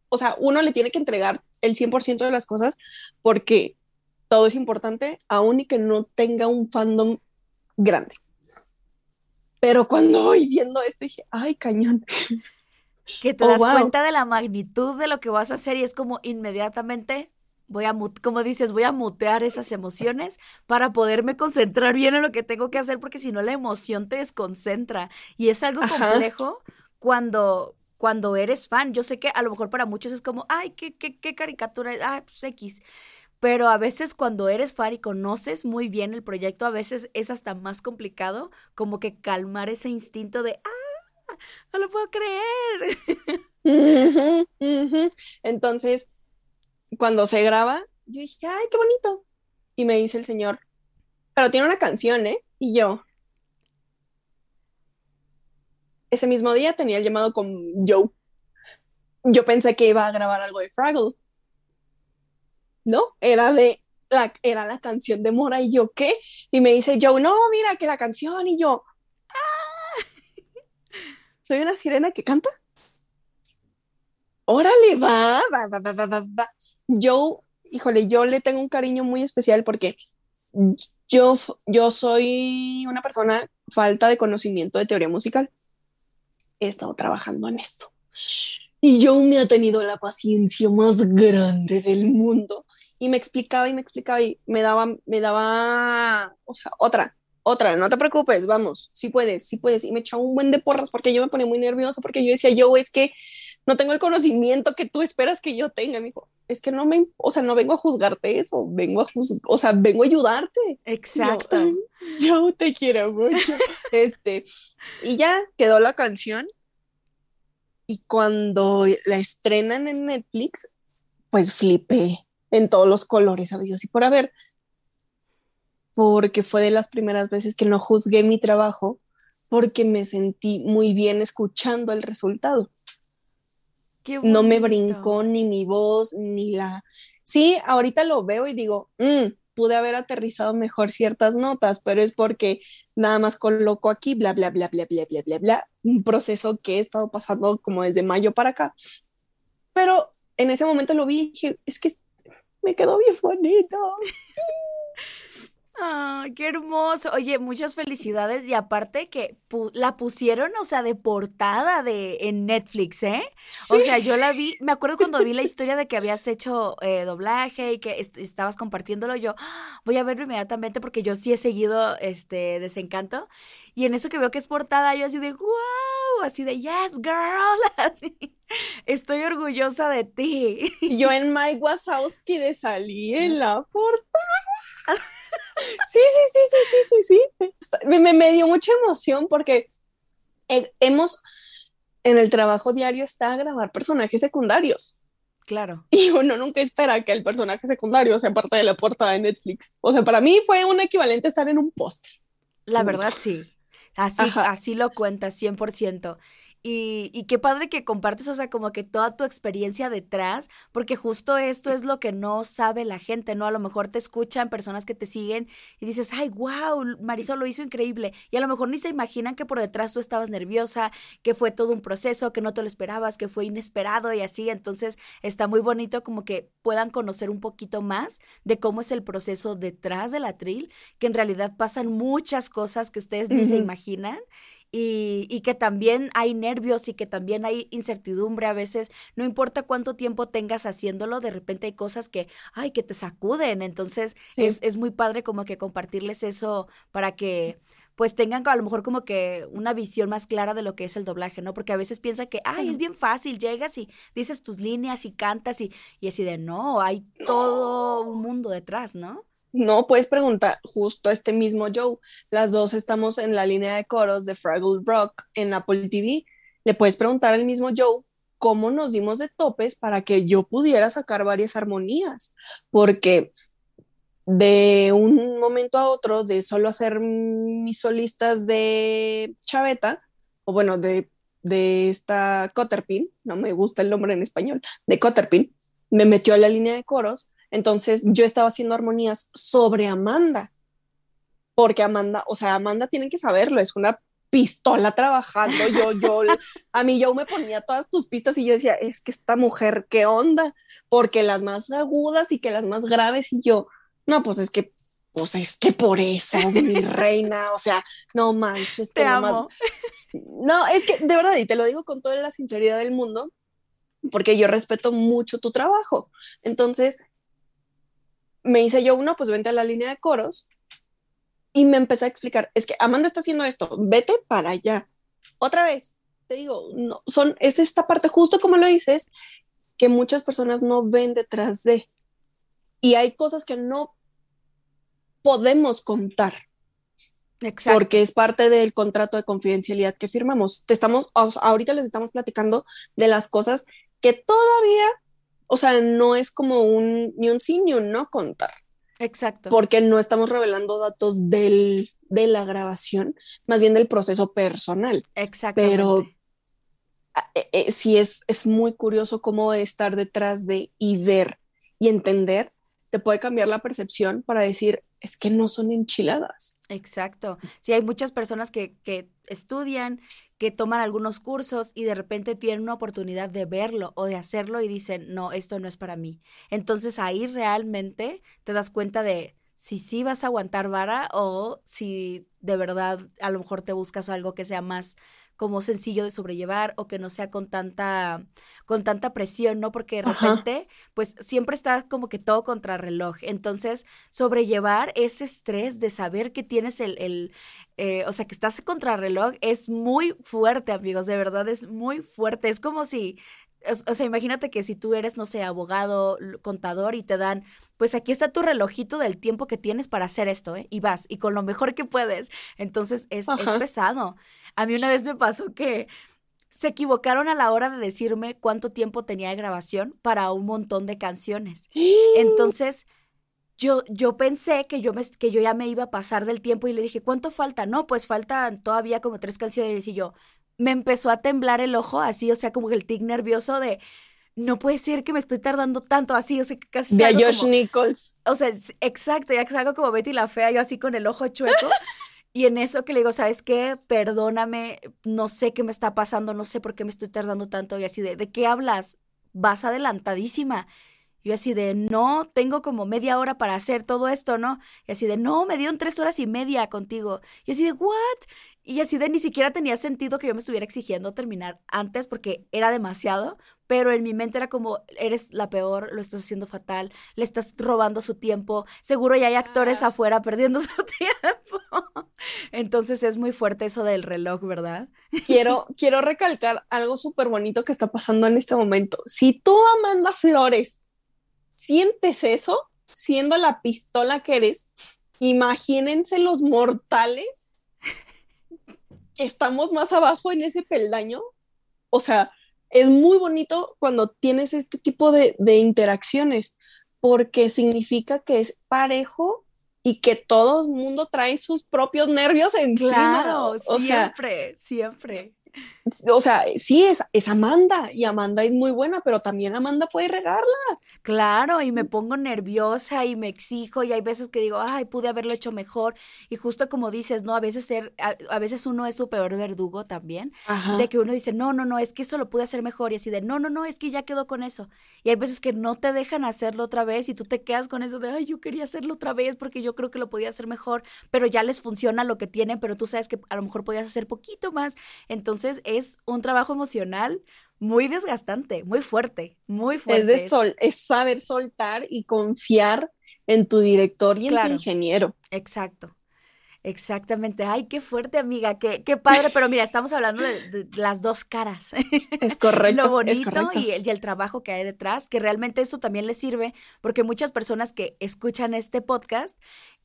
o sea, uno le tiene que entregar el 100% de las cosas porque todo es importante, aún y que no tenga un fandom grande. Pero cuando voy viendo esto dije, ay, cañón. Que te oh, das cuenta de la magnitud de lo que vas a hacer y es como inmediatamente voy a, como dices, voy a mutear esas emociones para poderme concentrar bien en lo que tengo que hacer, porque si no la emoción te desconcentra. Y es algo complejo cuando, cuando eres fan. Yo sé que a lo mejor para muchos es como, ay, qué, qué, qué caricatura, ay, pues X. Pero a veces cuando eres fan y conoces muy bien el proyecto, a veces es hasta más complicado como que calmar ese instinto de, ah, no lo puedo creer. Entonces, cuando se graba, yo dije, ay, qué bonito. Y me dice el señor, pero tiene una canción, ¿eh? Y yo, ese mismo día tenía el llamado con Joe. Yo pensé que iba a grabar algo de Fraggle. No, era de la, era la canción de Mora y yo, ¿qué? Y me dice Joe, no, mira que la canción y yo, ah, soy una sirena que canta. Órale, va, va, va, va, va, va. Joe, híjole, yo le tengo un cariño muy especial porque yo, yo soy una persona falta de conocimiento de teoría musical he estado trabajando en esto. Y yo me ha tenido la paciencia más grande del mundo. Y me explicaba y me explicaba y me daba, me daba, o sea, otra, otra, no te preocupes, vamos, sí puedes, sí puedes. Y me echaba un buen de porras porque yo me ponía muy nerviosa porque yo decía, yo es que no tengo el conocimiento que tú esperas que yo tenga. Me dijo, es que no me, o sea, no vengo a juzgarte eso, vengo a o sea, vengo a ayudarte. Exacto. Yo, te quiero mucho. este, y ya quedó la canción. Y cuando la estrenan en Netflix, pues flipé en todos los colores, Dios y por haber, porque fue de las primeras veces que no juzgué mi trabajo, porque me sentí muy bien escuchando el resultado. No me brincó ni mi voz, ni la... Sí, ahorita lo veo y digo, mm, pude haber aterrizado mejor ciertas notas, pero es porque nada más coloco aquí, bla, bla, bla, bla, bla, bla, bla, bla, un proceso que he estado pasando como desde mayo para acá. Pero en ese momento lo vi y dije, es que me quedó bien bonito. Ay, qué hermoso. Oye, muchas felicidades. Y aparte que la pusieron, o sea, de portada de en Netflix, ¿eh? O sea, yo la vi, me acuerdo cuando vi la historia de que habías hecho eh, doblaje y que estabas compartiéndolo, yo ¡ah! voy a verlo inmediatamente porque yo sí he seguido este Desencanto. Y en eso que veo que es portada, yo así de wow, así de yes, girl. Estoy orgullosa de ti. Yo en Mike Wazowski de salir en la portada. Sí, sí, sí, sí, sí, sí, sí. Me, me dio mucha emoción porque hemos, en el trabajo diario está grabar personajes secundarios. Claro. Y uno nunca espera que el personaje secundario sea parte de la portada de Netflix. O sea, para mí fue un equivalente a estar en un póster. La verdad, sí. Así, así lo cuentas, 100%. Y, y, qué padre que compartes, o sea, como que toda tu experiencia detrás, porque justo esto es lo que no sabe la gente, ¿no? A lo mejor te escuchan personas que te siguen y dices, ay, wow, Marisol lo hizo increíble. Y a lo mejor ni se imaginan que por detrás tú estabas nerviosa, que fue todo un proceso, que no te lo esperabas, que fue inesperado y así. Entonces está muy bonito como que puedan conocer un poquito más de cómo es el proceso detrás del atril, que en realidad pasan muchas cosas que ustedes ni se imaginan y, y, que también hay nervios y que también hay incertidumbre a veces, no importa cuánto tiempo tengas haciéndolo, de repente hay cosas que, ay, que te sacuden, entonces es, es muy padre como que compartirles eso para que pues tengan a lo mejor como que una visión más clara de lo que es el doblaje, ¿no? Porque a veces piensa que, ay, es bien fácil, llegas y dices tus líneas y cantas y, y así de, no, hay todo un mundo detrás, ¿no? No, puedes preguntar justo a este mismo Joe. Las dos estamos en la línea de coros de Fraggle Rock en Apple TV. Le puedes preguntar al mismo Joe cómo nos dimos de topes para que yo pudiera sacar varias armonías, porque de un momento a otro, de solo hacer mis solistas de chaveta, o bueno, de, de esta Cotterpin, no me gusta el nombre en español, de Cotterpin, me metió a la línea de coros entonces yo estaba haciendo armonías sobre Amanda, porque Amanda, o sea, Amanda tiene que saberlo, es una pistola trabajando. Yo, yo, a mí yo me ponía todas tus pistas y yo decía, es que esta mujer, ¿qué onda? Porque las más agudas y que las más graves y yo, no, pues es que, pues es que por eso, mi reina, o sea, no manches, te amo. No, es que de verdad, y te lo digo con toda la sinceridad del mundo, porque yo respeto mucho tu trabajo. Entonces, me hice yo uno, pues vente a la línea de coros y me empecé a explicar, es que Amanda está haciendo esto, vete para allá. Otra vez, te digo, no, son, es esta parte, justo como lo dices, que muchas personas no ven detrás de. Y hay cosas que no podemos contar. Exacto. Porque es parte del contrato de confidencialidad que firmamos. Te estamos, ahorita les estamos platicando de las cosas que todavía, o sea, no es como un ni un sí ni un no contar. Exacto. Porque no estamos revelando datos del, de la grabación, más bien del proceso personal. Exacto. Pero eh, eh, sí es, es muy curioso cómo estar detrás de y ver y entender te puede cambiar la percepción para decir, es que no son enchiladas. Exacto. Sí, hay muchas personas que, que estudian, que toman algunos cursos y de repente tienen una oportunidad de verlo o de hacerlo y dicen, no, esto no es para mí. Entonces ahí realmente te das cuenta de si sí vas a aguantar vara o si de verdad a lo mejor te buscas algo que sea más como sencillo de sobrellevar o que no sea con tanta, con tanta presión, ¿no? Porque de repente, pues siempre está como que todo contra reloj. Entonces, sobrellevar ese estrés de saber que tienes el, el eh, o sea, que estás contra reloj es muy fuerte, amigos, de verdad es muy fuerte. Es como si o sea, imagínate que si tú eres, no sé, abogado, contador y te dan, pues aquí está tu relojito del tiempo que tienes para hacer esto, ¿eh? Y vas, y con lo mejor que puedes. Entonces es, es pesado. A mí una vez me pasó que se equivocaron a la hora de decirme cuánto tiempo tenía de grabación para un montón de canciones. Entonces, yo, yo pensé que yo, me, que yo ya me iba a pasar del tiempo y le dije, ¿cuánto falta? No, pues faltan todavía como tres canciones. Y yo, me empezó a temblar el ojo, así, o sea, como el tic nervioso de, no puede ser que me estoy tardando tanto así, o sea, casi... De a Josh Nichols. O sea, exacto, ya que salgo como Betty la Fea, yo así con el ojo chueco. y en eso que le digo, ¿sabes qué? Perdóname, no sé qué me está pasando, no sé por qué me estoy tardando tanto. Y así de, ¿de qué hablas? Vas adelantadísima. Yo así de, no, tengo como media hora para hacer todo esto, ¿no? Y así de, no, me dieron tres horas y media contigo. Y así de, ¿what? Y así de ni siquiera tenía sentido que yo me estuviera exigiendo terminar antes porque era demasiado, pero en mi mente era como, eres la peor, lo estás haciendo fatal, le estás robando su tiempo, seguro ya hay actores afuera perdiendo su tiempo. Entonces es muy fuerte eso del reloj, ¿verdad? Quiero, quiero recalcar algo súper bonito que está pasando en este momento. Si tú, Amanda Flores, sientes eso, siendo la pistola que eres, imagínense los mortales estamos más abajo en ese peldaño. O sea, es muy bonito cuando tienes este tipo de, interacciones, porque significa que es parejo y que todo el mundo trae sus propios nervios encima. Claro, siempre, siempre o sea, sí, es, es Amanda y Amanda es muy buena, pero también Amanda puede regarla. Claro, y me pongo nerviosa y me exijo y hay veces que digo, ay, pude haberlo hecho mejor. Y justo como dices, ¿no? A veces, ser, a, veces uno es su peor verdugo también, de que uno dice, no, no, no, es que eso lo pude hacer mejor y así de, no, no, no, es que ya quedó con eso. Y hay veces que no te dejan hacerlo otra vez y tú te quedas con eso de, ay, yo quería hacerlo otra vez porque yo creo que lo podía hacer mejor, pero ya les funciona lo que tienen, pero tú sabes que a lo mejor podías hacer poquito más. Entonces, es un trabajo emocional muy desgastante, muy fuerte, muy fuerte. Es de sol, es saber soltar y confiar en tu director y en tu ingeniero. Exacto. Exactamente. Ay, qué fuerte, amiga. Qué, qué padre. Pero mira, estamos hablando de, las dos caras. Es correcto. Lo bonito Y, el, y, el, trabajo que hay detrás, que realmente eso también les sirve, porque muchas personas que escuchan este podcast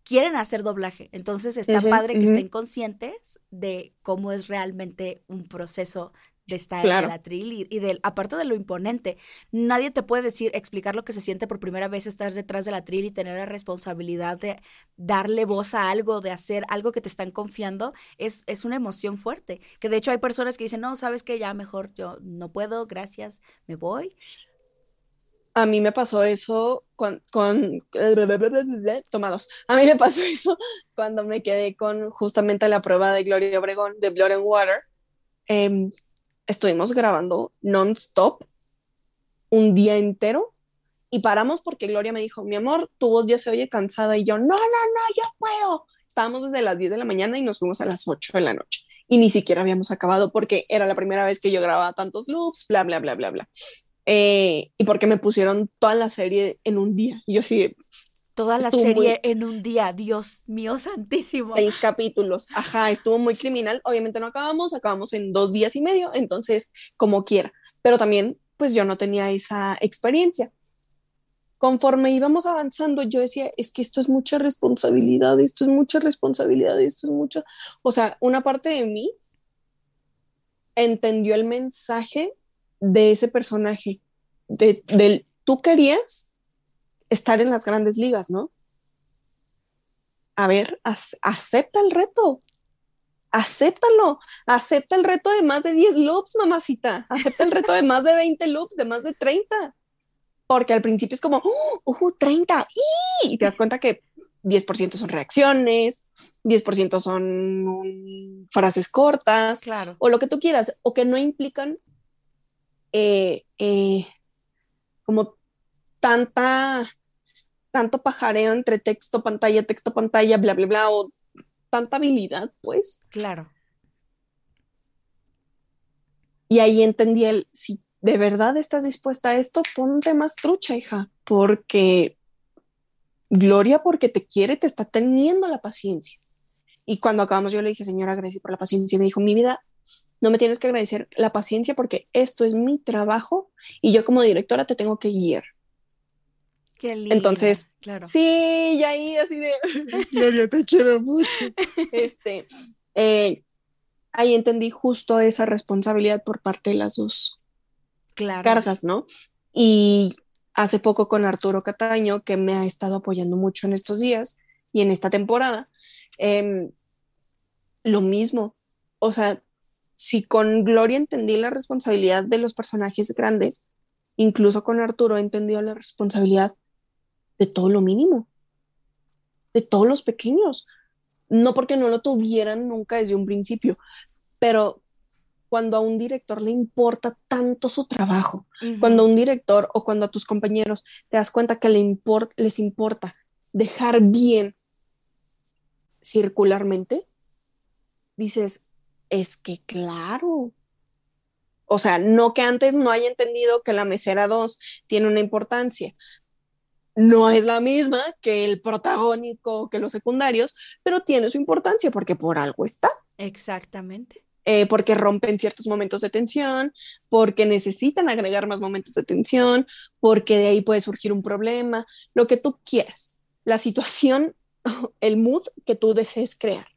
quieren hacer doblaje. Entonces está padre que estén conscientes de cómo es realmente un proceso de estar en el atril y, y del, aparte de lo imponente, nadie te puede decir, explicar lo que se siente por primera vez estar detrás del atril y tener la responsabilidad de darle voz a algo, de hacer algo que te están confiando, es, es una emoción fuerte. Que de hecho hay personas que dicen, no, sabes que ya mejor yo no puedo, gracias, me voy. A mí me pasó eso con, con tomados. A mí me pasó eso cuando me quedé con justamente la prueba de Gloria Obregón de Blood and Water. Em, estuvimos grabando non-stop un día entero y paramos porque Gloria me dijo, mi amor, tu voz ya se oye cansada y yo, no, no, no, yo puedo. Estábamos desde las 10 de la mañana y nos fuimos a las 8 de la noche y ni siquiera habíamos acabado porque era la primera vez que yo grababa tantos loops, bla, bla, bla, bla, bla. Eh, y porque me pusieron toda la serie en un día. Y yo sí, Toda la serie en un día, Dios mío santísimo. Seis capítulos, ajá, estuvo muy criminal. Obviamente no acabamos, acabamos en dos días y medio, entonces como quiera. Pero también, pues yo no tenía esa experiencia. Conforme íbamos avanzando, yo decía, es que esto es mucha responsabilidad, esto es mucha responsabilidad, esto es mucho. O sea, una parte de mí entendió el mensaje de ese personaje, de, del tú querías estar en las grandes ligas, ¿no? A ver, acepta el reto, acéptalo, acepta el reto de más de 10 loops, mamacita, acepta el reto de más de 20 loops, de más de 30, porque al principio es como, uh, 30, y te das cuenta que 10% son reacciones, 10% son frases cortas, claro. o lo que tú quieras, o que no implican eh, eh, como tanta, tanto pajareo entre texto, pantalla, texto, pantalla, bla, bla, bla, o tanta habilidad, pues. Claro. Y ahí entendí el, si de verdad estás dispuesta a esto, ponte más trucha, hija, porque Gloria, porque te quiere, te está teniendo la paciencia. Y cuando acabamos, yo le dije, señora, gracias por la paciencia. Y me dijo, mi vida, no me tienes que agradecer la paciencia porque esto es mi trabajo y yo como directora te tengo que guiar. Qué lindo. Entonces, claro. sí, y ahí así de, Gloria, te quiero mucho. Este, eh, ahí entendí justo esa responsabilidad por parte de las dos claro. cargas, ¿no? Y hace poco con Arturo Cataño, que me ha estado apoyando mucho en estos días y en esta temporada, eh, lo mismo. O sea, si con Gloria entendí la responsabilidad de los personajes grandes, incluso con Arturo he entendido la responsabilidad de todo lo mínimo, de todos los pequeños. No porque no lo tuvieran nunca desde un principio, pero cuando a un director le importa tanto su trabajo, cuando a un director o cuando a tus compañeros te das cuenta que le les importa dejar bien circularmente, dices, es que claro. O sea, no que antes no haya entendido que la mesera 2 tiene una importancia. No es la misma que el protagónico, que los secundarios, pero tiene su importancia porque por algo está. Exactamente. Eh, porque rompen ciertos momentos de tensión, porque necesitan agregar más momentos de tensión, porque de ahí puede surgir un problema, lo que tú quieras, la situación, el mood que tú desees crear.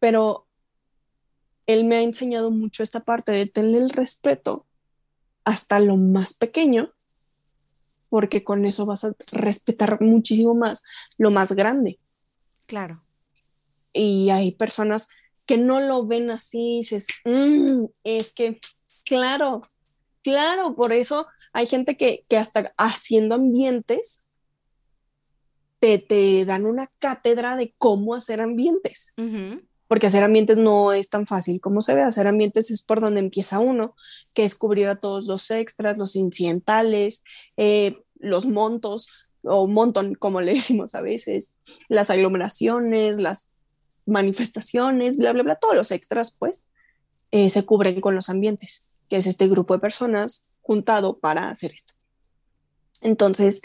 Pero él me ha enseñado mucho esta parte de tener el respeto hasta lo más pequeño, porque con eso vas a respetar muchísimo más lo más grande. Claro. Y hay personas que no lo ven así, dices, mm, es que, claro, claro, por eso hay gente que, hasta haciendo ambientes te, te, dan una cátedra de cómo hacer ambientes porque hacer ambientes no es tan fácil como se ve, hacer ambientes es por donde empieza uno, que es cubrir a todos los extras, los incidentales, eh, los montos, o montón, como le decimos a veces, las aglomeraciones, las manifestaciones, bla, bla, bla, todos los extras, pues, eh, se cubren con los ambientes, que es este grupo de personas juntado para hacer esto. Entonces,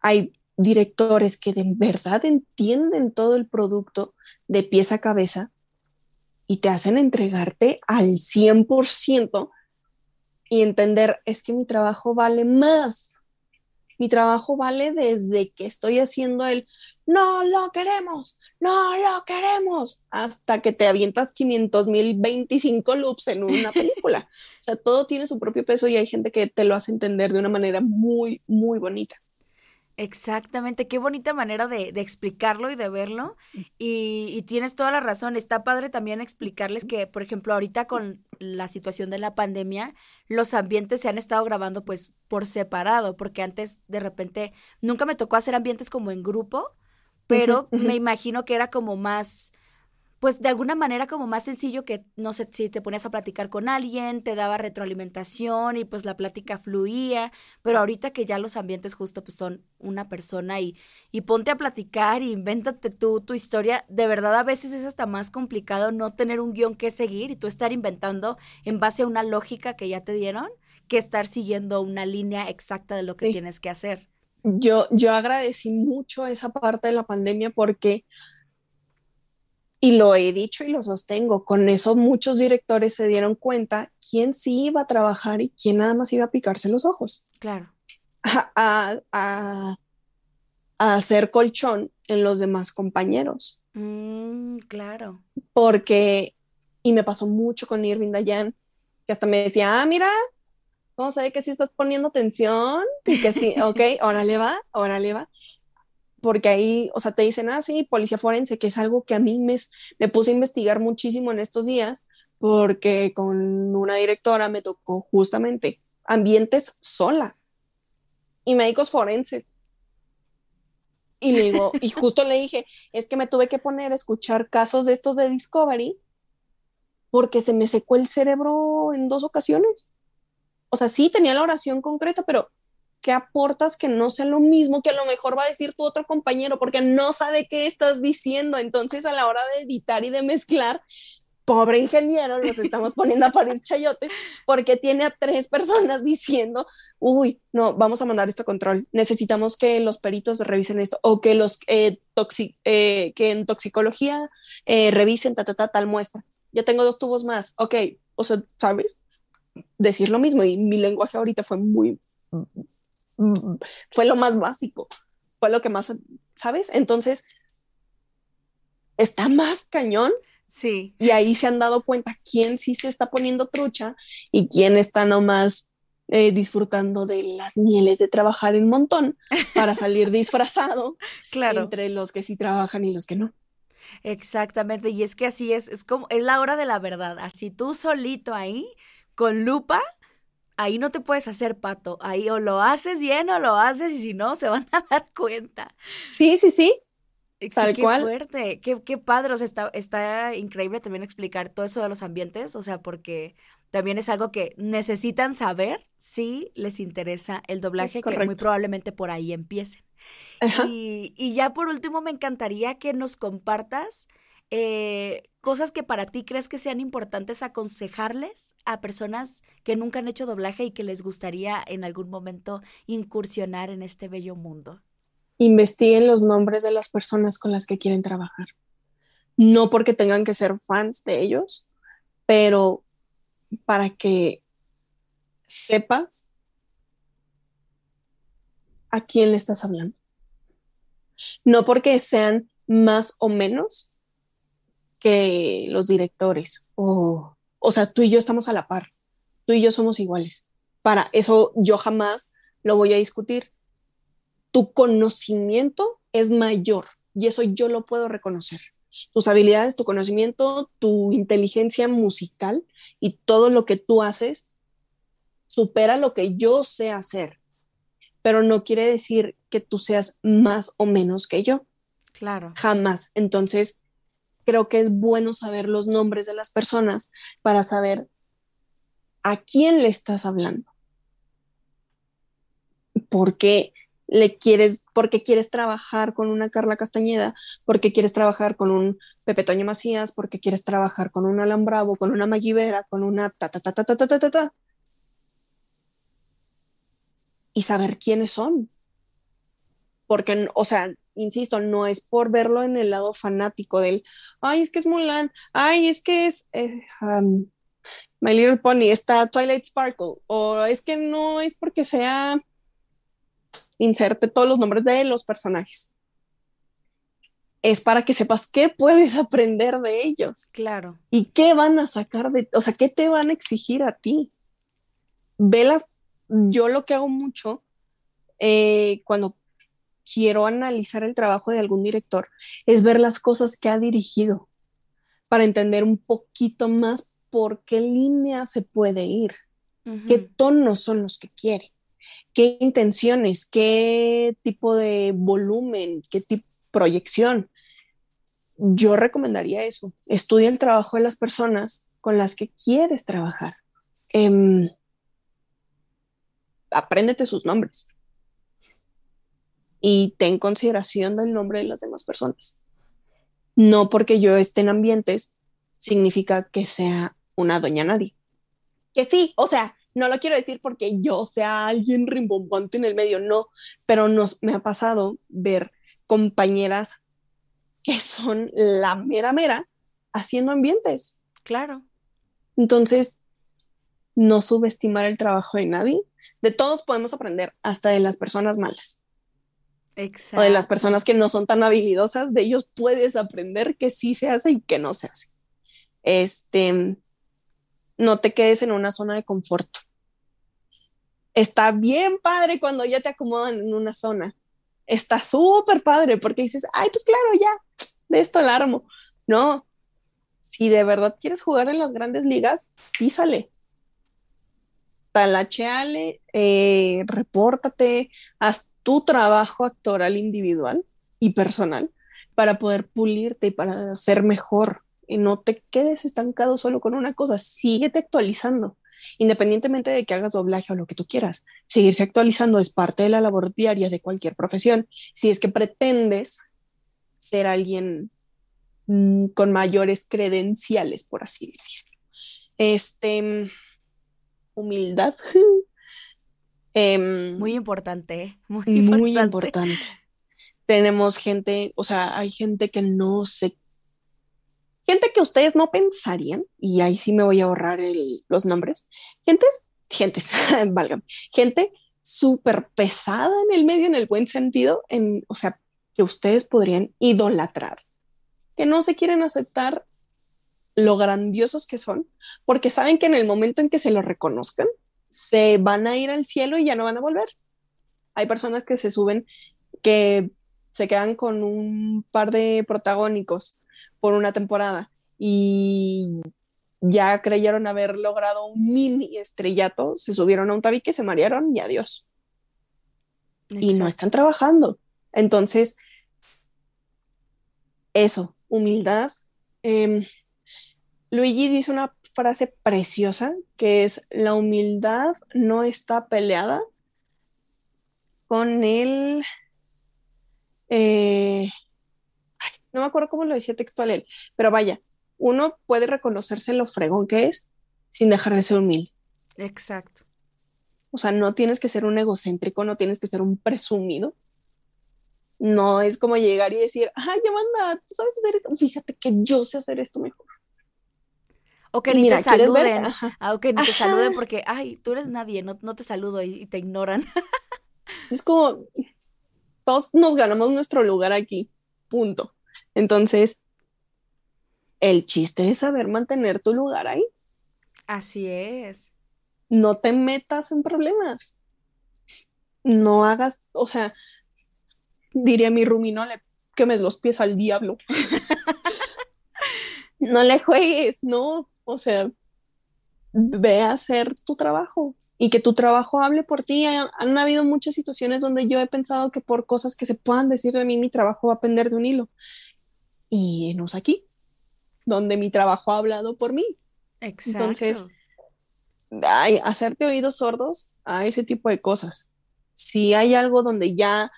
hay directores que de verdad entienden todo el producto de pieza a cabeza y te hacen entregarte al 100% y entender es que mi trabajo vale más. Mi trabajo vale desde que estoy haciendo el no lo queremos, no lo queremos, hasta que te avientas 500 mil 25 loops en una película. o sea, todo tiene su propio peso y hay gente que te lo hace entender de una manera muy, muy bonita. Exactamente, qué bonita manera de, de explicarlo y de verlo. Mm. Y, y, tienes toda la razón. Está padre también explicarles que, por ejemplo, ahorita con la situación de la pandemia, los ambientes se han estado grabando pues por separado, porque antes de repente nunca me tocó hacer ambientes como en grupo, pero me imagino que era como más pues de alguna manera como más sencillo que, no sé, si te ponías a platicar con alguien, te daba retroalimentación y pues la plática fluía, pero ahorita que ya los ambientes justo pues son una persona y, y ponte a platicar y invéntate tú tu historia, de verdad a veces es hasta más complicado no tener un guion que seguir y tú estar inventando en base a una lógica que ya te dieron que estar siguiendo una línea exacta de lo que tienes que hacer. yo, yo agradecí mucho esa parte de la pandemia porque, y lo he dicho y lo sostengo, con eso muchos directores se dieron cuenta quién sí iba a trabajar y quién nada más iba a picarse los ojos. Claro. A, a, hacer colchón en los demás compañeros. Mm, claro. Porque, y me pasó mucho con Irving Dayan, que hasta me decía, ah, mira, vamos a ver que sí estás poniendo atención y que sí, ok, órale va, órale va. Porque ahí, o sea, te dicen, ah, policía forense, que es algo que a mí me, me puse a investigar muchísimo en estos días, porque con una directora me tocó justamente ambientes sola y médicos forenses. Y le digo, y justo le dije, es que me tuve que poner a escuchar casos de estos de Discovery porque se me secó el cerebro en dos ocasiones o sea, sí tenía la oración concreta, pero ¿qué aportas que no sea lo mismo que a lo mejor va a decir tu otro compañero? Porque no sabe qué estás diciendo. Entonces, a la hora de editar y de mezclar, pobre ingeniero, nos estamos poniendo a parir chayotes porque tiene a tres personas diciendo, uy, no, vamos a mandar esto a control, necesitamos que los peritos revisen esto o que los eh, eh, que en toxicología eh, revisen ta, ta, ta, tal muestra. Ya tengo dos tubos más, ok, o sea, ¿sabes? decir lo mismo y mi lenguaje ahorita fue muy, fue lo más básico, fue lo que más, ¿sabes? Entonces, está más cañón. Sí. Y ahí se han dado cuenta quién sí se está poniendo trucha y quién está nomás eh, disfrutando de las mieles de trabajar en montón para salir disfrazado claro. entre los que sí trabajan y los que no. Exactamente, y es que así es, es como, es la hora de la verdad, así tú solito ahí, con lupa, ahí no te puedes hacer pato. Ahí o lo haces bien o lo haces y si no, se van a dar cuenta. Sí, sí, sí. Tal qué fuerte, qué, qué padre, o sea, está, está increíble también explicar todo eso de los ambientes, o sea, porque también es algo que necesitan saber si les interesa el doblaje, que muy probablemente por ahí empiecen. Y, y, ya por último, me encantaría que nos compartas eh, cosas que para ti crees que sean importantes aconsejarles a personas que nunca han hecho doblaje y que les gustaría en algún momento incursionar en este bello mundo? Investiguen los nombres de las personas con las que quieren trabajar. No porque tengan que ser fans de ellos, pero para que sepas a quién le estás hablando. No porque sean más o menos, que los directores. O, o sea, tú y yo estamos a la par. Tú y yo somos iguales. Para eso yo jamás lo voy a discutir. Tu conocimiento es mayor y eso yo lo puedo reconocer. Tus habilidades, tu conocimiento, tu inteligencia musical y todo lo que tú haces supera lo que yo sé hacer, pero no quiere decir que tú seas más o menos que yo. Claro. Jamás. Entonces, creo que es bueno saber los nombres de las personas para saber a quién le estás hablando. ¿Por qué le quieres, porque quieres trabajar con una Carla Castañeda? porque quieres trabajar con un Pepe Toño Macías? porque quieres trabajar con un Alan Bravo, con una Maggie con una ta ta ta ta ta ta ta ta? ta? Y saber quiénes son. Porque, o sea, insisto, no es por verlo en el lado fanático del, ay, es que es Mulan, ay, es que es eh, um, My Little Pony, está Twilight Sparkle, o es que no es porque sea, inserte todos los nombres de los personajes. Es para que sepas qué puedes aprender de ellos. Claro. Y qué van a sacar de, o sea, qué te van a exigir a ti. Velas, yo lo que hago mucho eh, cuando quiero analizar el trabajo de algún director es ver las cosas que ha dirigido para entender un poquito más por qué línea se puede ir, qué tonos son los que quiere, qué intenciones, qué tipo de volumen, qué tipo de proyección. Yo recomendaría eso. Estudia el trabajo de las personas con las que quieres trabajar. Eh, apréndete sus nombres y ten consideración del nombre de las demás personas. No porque yo esté en ambientes significa que sea una doña nadie. Que sí, o sea, No lo quiero decir porque yo sea alguien rimbombante en el medio, no, pero nos, me ha pasado ver compañeras que son la mera mera haciendo ambientes. Claro. Entonces, no subestimar el trabajo de nadie. De todos podemos aprender, hasta de las personas malas. Exacto. O de las personas que no son tan habilidosas, de ellos puedes aprender que sí se hace y que no se hace. Este, no te quedes en una zona de confort. Está bien padre cuando ya te acomodan en una zona. Está súper padre porque dices, ay, pues claro, ya, de esto alarmo. No, si de verdad quieres jugar en las grandes ligas, písale. Talacheale, eh, repórtate, haz tu trabajo actoral individual y personal para poder pulirte y para ser mejor. Y no te quedes estancado solo con una cosa, síguete actualizando. Independientemente de que hagas doblaje o lo que tú quieras, seguirse actualizando es parte de la labor diaria de cualquier profesión. Si es que pretendes ser alguien Mm, con mayores credenciales, por así decirlo. Este, humildad. Em, muy importante, ¿eh? muy importante. Muy importante. Tenemos gente, o sea, hay gente que no se... Gente que ustedes no pensarían, y ahí sí me voy a ahorrar los nombres. Gentes, gentes, válgame, gente súper pesada en el medio, en el buen sentido, en, o sea, que ustedes podrían idolatrar que no se quieren aceptar lo grandiosos que son, porque saben que en el momento en que se lo reconozcan, se van a ir al cielo y ya no van a volver. Hay personas que se suben, que se quedan con un par de protagónicos por una temporada y ya creyeron haber logrado un mini estrellato, se subieron a un tabique, se marearon y adiós. Y no están trabajando. Entonces, eso, humildad. Em, Luigi dice una frase preciosa que es, la humildad no está peleada con el... Eh, no me acuerdo cómo lo decía textual él, pero vaya, uno puede reconocerse lo fregón que es sin dejar de ser humilde. Exacto. O sea, no tienes que ser un egocéntrico, no tienes que ser un presumido, no es como llegar y decir, ay, Amanda, tú sabes hacer esto. Fíjate que yo sé hacer esto mejor. O que ni te saluden. Ah, o que ni te saluden porque, ay, tú eres nadie, no, te saludo y, te ignoran. es como, todos nos ganamos nuestro lugar aquí, punto. Entonces, el chiste es saber mantener tu lugar ahí. Así es. No te metas en problemas. No hagas, o sea, diría mi Rumi, no le quemes los pies al diablo. no le juegues, no, o sea, ve a hacer tu trabajo y que tu trabajo hable por ti. Han, habido muchas situaciones donde yo he pensado que por cosas que se puedan decir de mí, mi trabajo va a pender de un hilo. Y no es aquí, donde mi trabajo ha hablado por mí. Exacto. Entonces, hay, hacerte oídos sordos a ese tipo de cosas. Si hay algo donde ya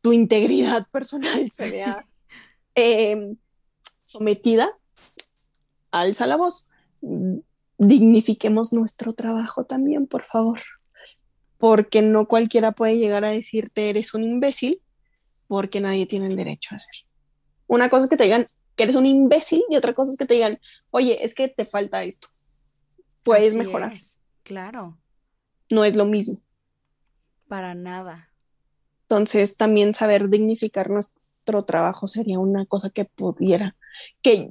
tu integridad personal se vea em, sometida, alza la voz. Dignifiquemos nuestro trabajo también, por favor, porque no cualquiera puede llegar a decirte eres un imbécil, porque nadie tiene el derecho a hacerlo. Una cosa es que te digan que eres un imbécil y otra cosa es que te digan, oye, es que te falta esto. Puedes mejorar. Claro. No es lo mismo. Para nada. Entonces, también saber dignificar nuestro trabajo sería una cosa que pudiera, que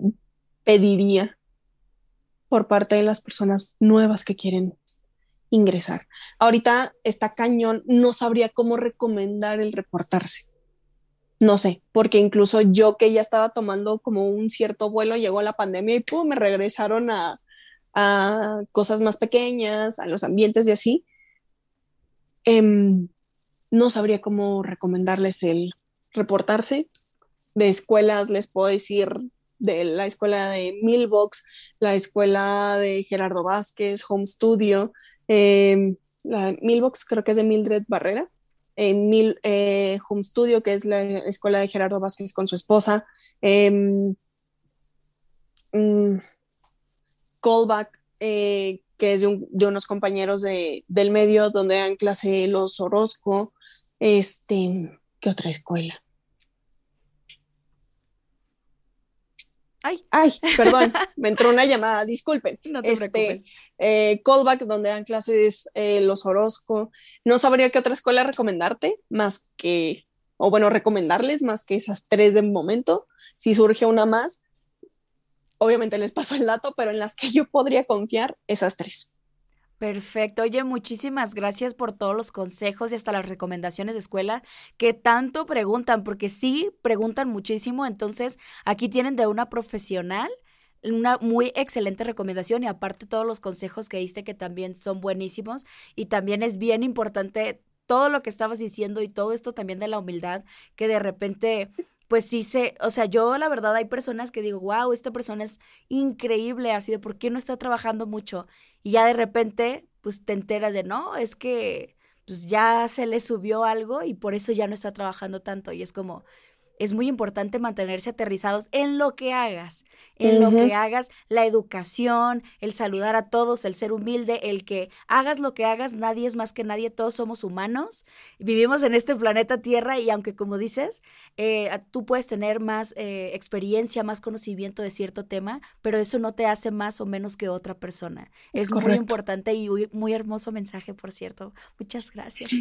pediría por parte de las personas nuevas que quieren ingresar. Ahorita está cañón, no sabría cómo recomendar el reportarse. No sé, porque incluso yo que ya estaba tomando como un cierto vuelo, llegó la pandemia y pum, me regresaron a, a cosas más pequeñas, a los ambientes y así. Em, no sabría cómo recomendarles el reportarse. De escuelas les puedo decir de la escuela de Milbox, la escuela de Gerardo Vázquez, Home Studio, em, la Milbox creo que es de Mildred Barrera, Mil, eh, Home Studio, que es la escuela de Gerardo Vázquez con su esposa, em, mm, Callback, eh, que es de, unos compañeros de, del medio donde dan clase los Orozco, este, ¿qué otra escuela? Ay. Ay, perdón, me entró una llamada, disculpen. No te este, preocupes. Eh, callback, donde dan clases eh, los Orozco. No sabría qué otra escuela recomendarte, más que, o bueno, recomendarles más que esas tres de momento. Si surge una más, obviamente les paso el dato, pero en las que yo podría confiar, esas tres. Perfecto. Oye, muchísimas gracias por todos los consejos y hasta las recomendaciones de escuela que tanto preguntan, porque sí preguntan muchísimo. Entonces, aquí tienen de una profesional una muy excelente recomendación y aparte todos los consejos que diste que también son buenísimos y también es bien importante todo lo que estabas diciendo y todo esto también de la humildad que de repente pues sí sé, o sea, yo la verdad hay personas que digo, wow, esta persona es increíble, así de por qué no está trabajando mucho. Y ya de repente, pues te enteras de, no, es que pues ya se le subió algo y por eso ya no está trabajando tanto. Y es como, es muy importante mantenerse aterrizados en lo que hagas, en lo que hagas, la educación, el saludar a todos, el ser humilde, el que hagas lo que hagas, nadie es más que nadie, todos somos humanos, vivimos en este planeta Tierra y aunque como dices, eh, tú puedes tener más eh, experiencia, más conocimiento de cierto tema, pero eso no te hace más o menos que otra persona. Es, muy importante y muy, hermoso mensaje, por cierto. Muchas gracias.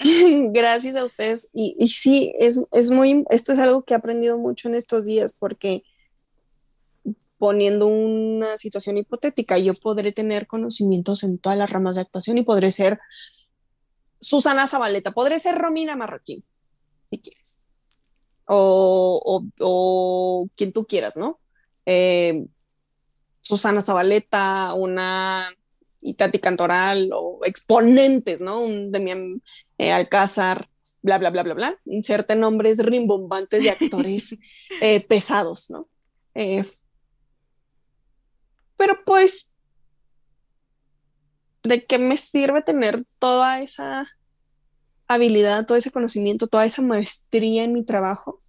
gracias a ustedes. Y, y sí, es, es muy esto es algo que he aprendido mucho en estos días porque poniendo una situación hipotética, yo podré tener conocimientos en todas las ramas de actuación y podré ser Susana Zabaleta, podré ser Romina Marroquín, si quieres. O, o, quien tú quieras, ¿no? Eh, Susana Zabaleta, una Itati Cantoral o exponentes, ¿no? Un Demian eh, Alcázar, bla, bla, bla, bla, bla, inserte nombres rimbombantes de actores eh, pesados, ¿no? Eh, pero pues, ¿de qué me sirve tener toda esa habilidad, todo ese conocimiento, toda esa maestría en mi trabajo?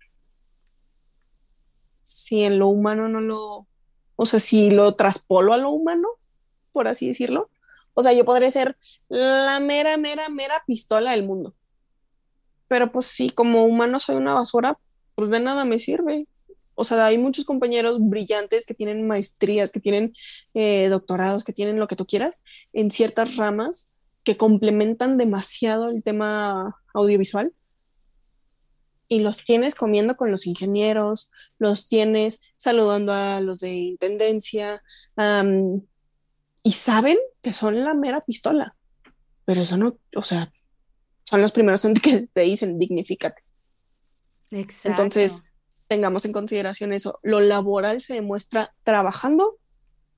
Si en lo humano no lo, o sea, si lo traspolo a lo humano, por así decirlo. O sea, yo podré ser la mera, mera, mera pistola del mundo pero pues sí, como humano soy una basura, pues de nada me sirve. O sea, hay muchos compañeros brillantes que tienen maestrías, que tienen eh, doctorados, que tienen lo que tú quieras en ciertas ramas que complementan demasiado el tema audiovisual y los tienes comiendo con los ingenieros, los tienes saludando a los de intendencia y saben que son la mera pistola, pero eso no, o sea, son los primeros en que te dicen dignifícate. Exacto. Entonces, tengamos en consideración eso. Lo laboral se demuestra trabajando,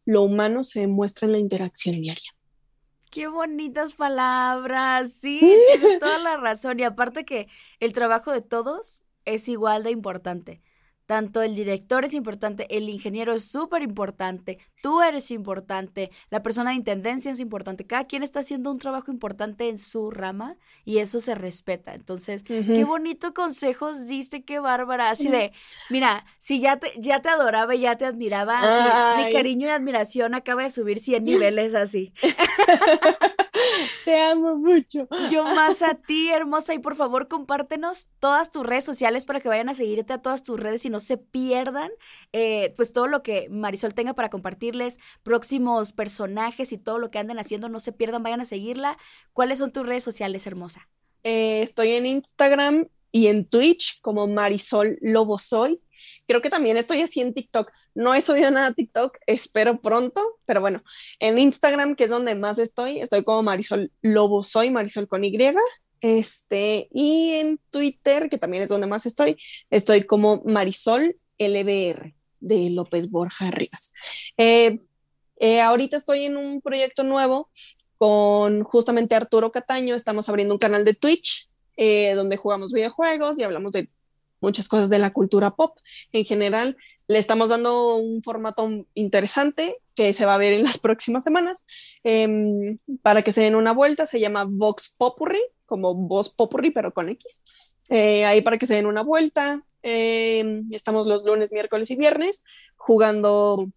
lo humano se demuestra en la interacción diaria. Qué bonitas palabras, sí, tienes toda la razón. Y aparte que el trabajo de todos es igual de importante. Tanto el director es importante, el ingeniero es súper importante, tú eres importante, la persona de intendencia es importante, cada quien está haciendo un trabajo importante en su rama y eso se respeta. Entonces, qué bonito consejos diste, qué bárbara, así de, mira, si ya te, ya te adoraba y ya te admiraba, mi cariño y admiración acaba de subir 100 niveles así. Te amo mucho. Yo más a ti, hermosa. Y por favor, compártenos todas tus redes sociales para que vayan a seguirte a todas tus redes y no se pierdan eh, pues todo lo que Marisol tenga para compartirles, próximos personajes y todo lo que anden haciendo. No se pierdan, vayan a seguirla. ¿Cuáles son tus redes sociales, hermosa? Eh, estoy en Instagram y en Twitch como Marisol Lobo Soy. Creo que también estoy así en TikTok. No he subido nada a TikTok, espero pronto, pero bueno, en Instagram, que es donde más estoy, estoy como Marisol Lobo Soy, Marisol con Y. Este, y en Twitter, que también es donde más estoy, estoy como Marisol LBR de López Borja Rivas. Eh, eh, ahorita estoy en un proyecto nuevo con justamente Arturo Cataño. Estamos abriendo un canal de Twitch eh, donde jugamos videojuegos y hablamos de muchas cosas de la cultura pop en general. Le estamos dando un formato interesante que se va a ver en las próximas semanas em, para que se den una vuelta. Se llama Vox Popurri, como Vox Popurri, pero con X. Eh, ahí para que se den una vuelta. Em, estamos los lunes, miércoles y viernes jugando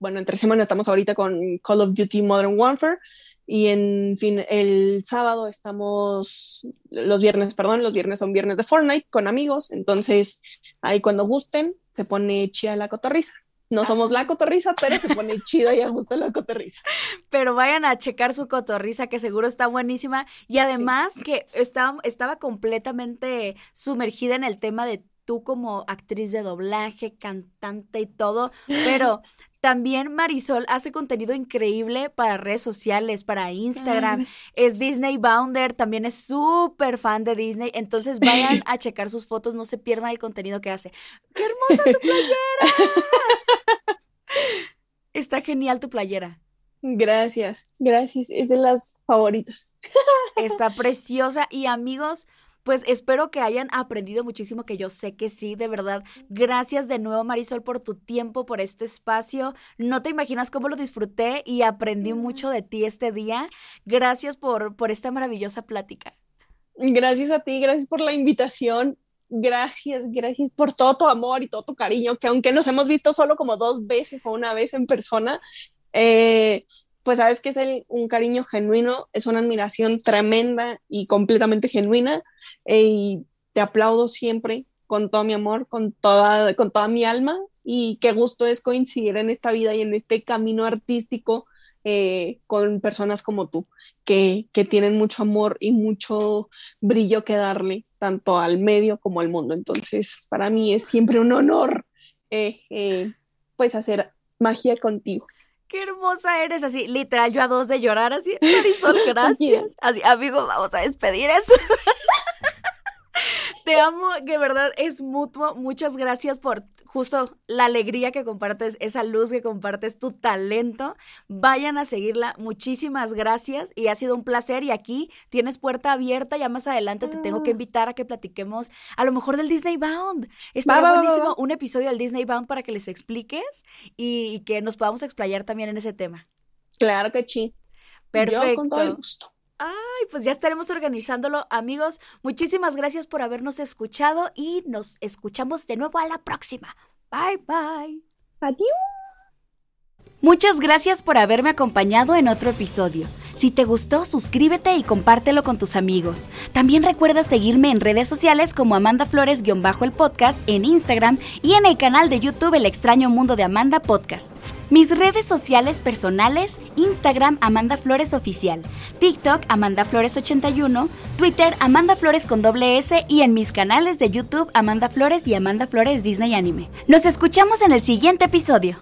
bueno, entre semana estamos ahorita con Call of Duty Modern Warfare y en fin, el sábado estamos, los viernes, perdón, los viernes son viernes de Fortnite con amigos, entonces ahí cuando gusten se pone chida la cotorriza. No somos la cotorriza, pero se pone chido y a gusto la cotorriza. Pero vayan a checar su cotorriza, que seguro está buenísima. Y además que estaba, estaba completamente sumergida en el tema de tú como actriz de doblaje, cantante y todo, pero también Marisol hace contenido increíble para redes sociales, para Instagram. Es Disney Bounder, también es súper fan de Disney. Entonces vayan a checar sus fotos, no se pierdan el contenido que hace. ¡Qué hermosa tu playera! Está genial tu playera. Gracias, gracias. Es de las favoritas. Está preciosa. Y amigos, pues espero que hayan aprendido muchísimo, que yo sé que sí, de verdad. Gracias de nuevo, Marisol, por tu tiempo, por este espacio. No te imaginas cómo lo disfruté y aprendí mucho de ti este día. Gracias por, por esta maravillosa plática. Gracias a ti, gracias por la invitación. Gracias, gracias por todo tu amor y todo tu cariño, que aunque nos hemos visto solo como dos veces o una vez en persona, eh, pues sabes que es un cariño genuino, es una admiración tremenda y completamente genuina eh, y te aplaudo siempre con todo mi amor, con toda, con toda mi alma y qué gusto es coincidir en esta vida y en este camino artístico eh, con personas como tú, que, que, tienen mucho amor y mucho brillo que darle tanto al medio como al mundo. Entonces, para mí es siempre un honor eh, pues hacer magia contigo qué hermosa eres, así, literal, yo a dos de llorar, así, Marisol, gracias. Así, amigos, vamos a despedir eso. Te amo, de verdad es mutuo. Muchas gracias por justo la alegría que compartes, esa luz que compartes, tu talento. Vayan a seguirla. Muchísimas gracias y ha sido un placer. Y aquí tienes puerta abierta. Ya más adelante te tengo que ah. invitar a que platiquemos a lo mejor del Disney Bound. Está buenísimo un episodio del Disney Bound para que les expliques y, que nos podamos explayar también en ese tema. Claro que sí. Perfecto. con todo el gusto. Ay, pues ya estaremos organizándolo, amigos. Muchísimas gracias por habernos escuchado y nos escuchamos de nuevo a la próxima. Bye, bye. Adiós. Muchas gracias por haberme acompañado en otro episodio. Si te gustó, suscríbete y compártelo con tus amigos. También recuerda seguirme en redes sociales como Amanda Flores-el podcast en Instagram y en el canal de YouTube El extraño mundo de Amanda Podcast. Mis redes sociales personales, Instagram Amanda Flores Oficial, TikTok Amanda Flores 81, Twitter Amanda Flores con doble S y en mis canales de YouTube Amanda Flores y Amanda Flores Disney Anime. Nos escuchamos en el siguiente episodio.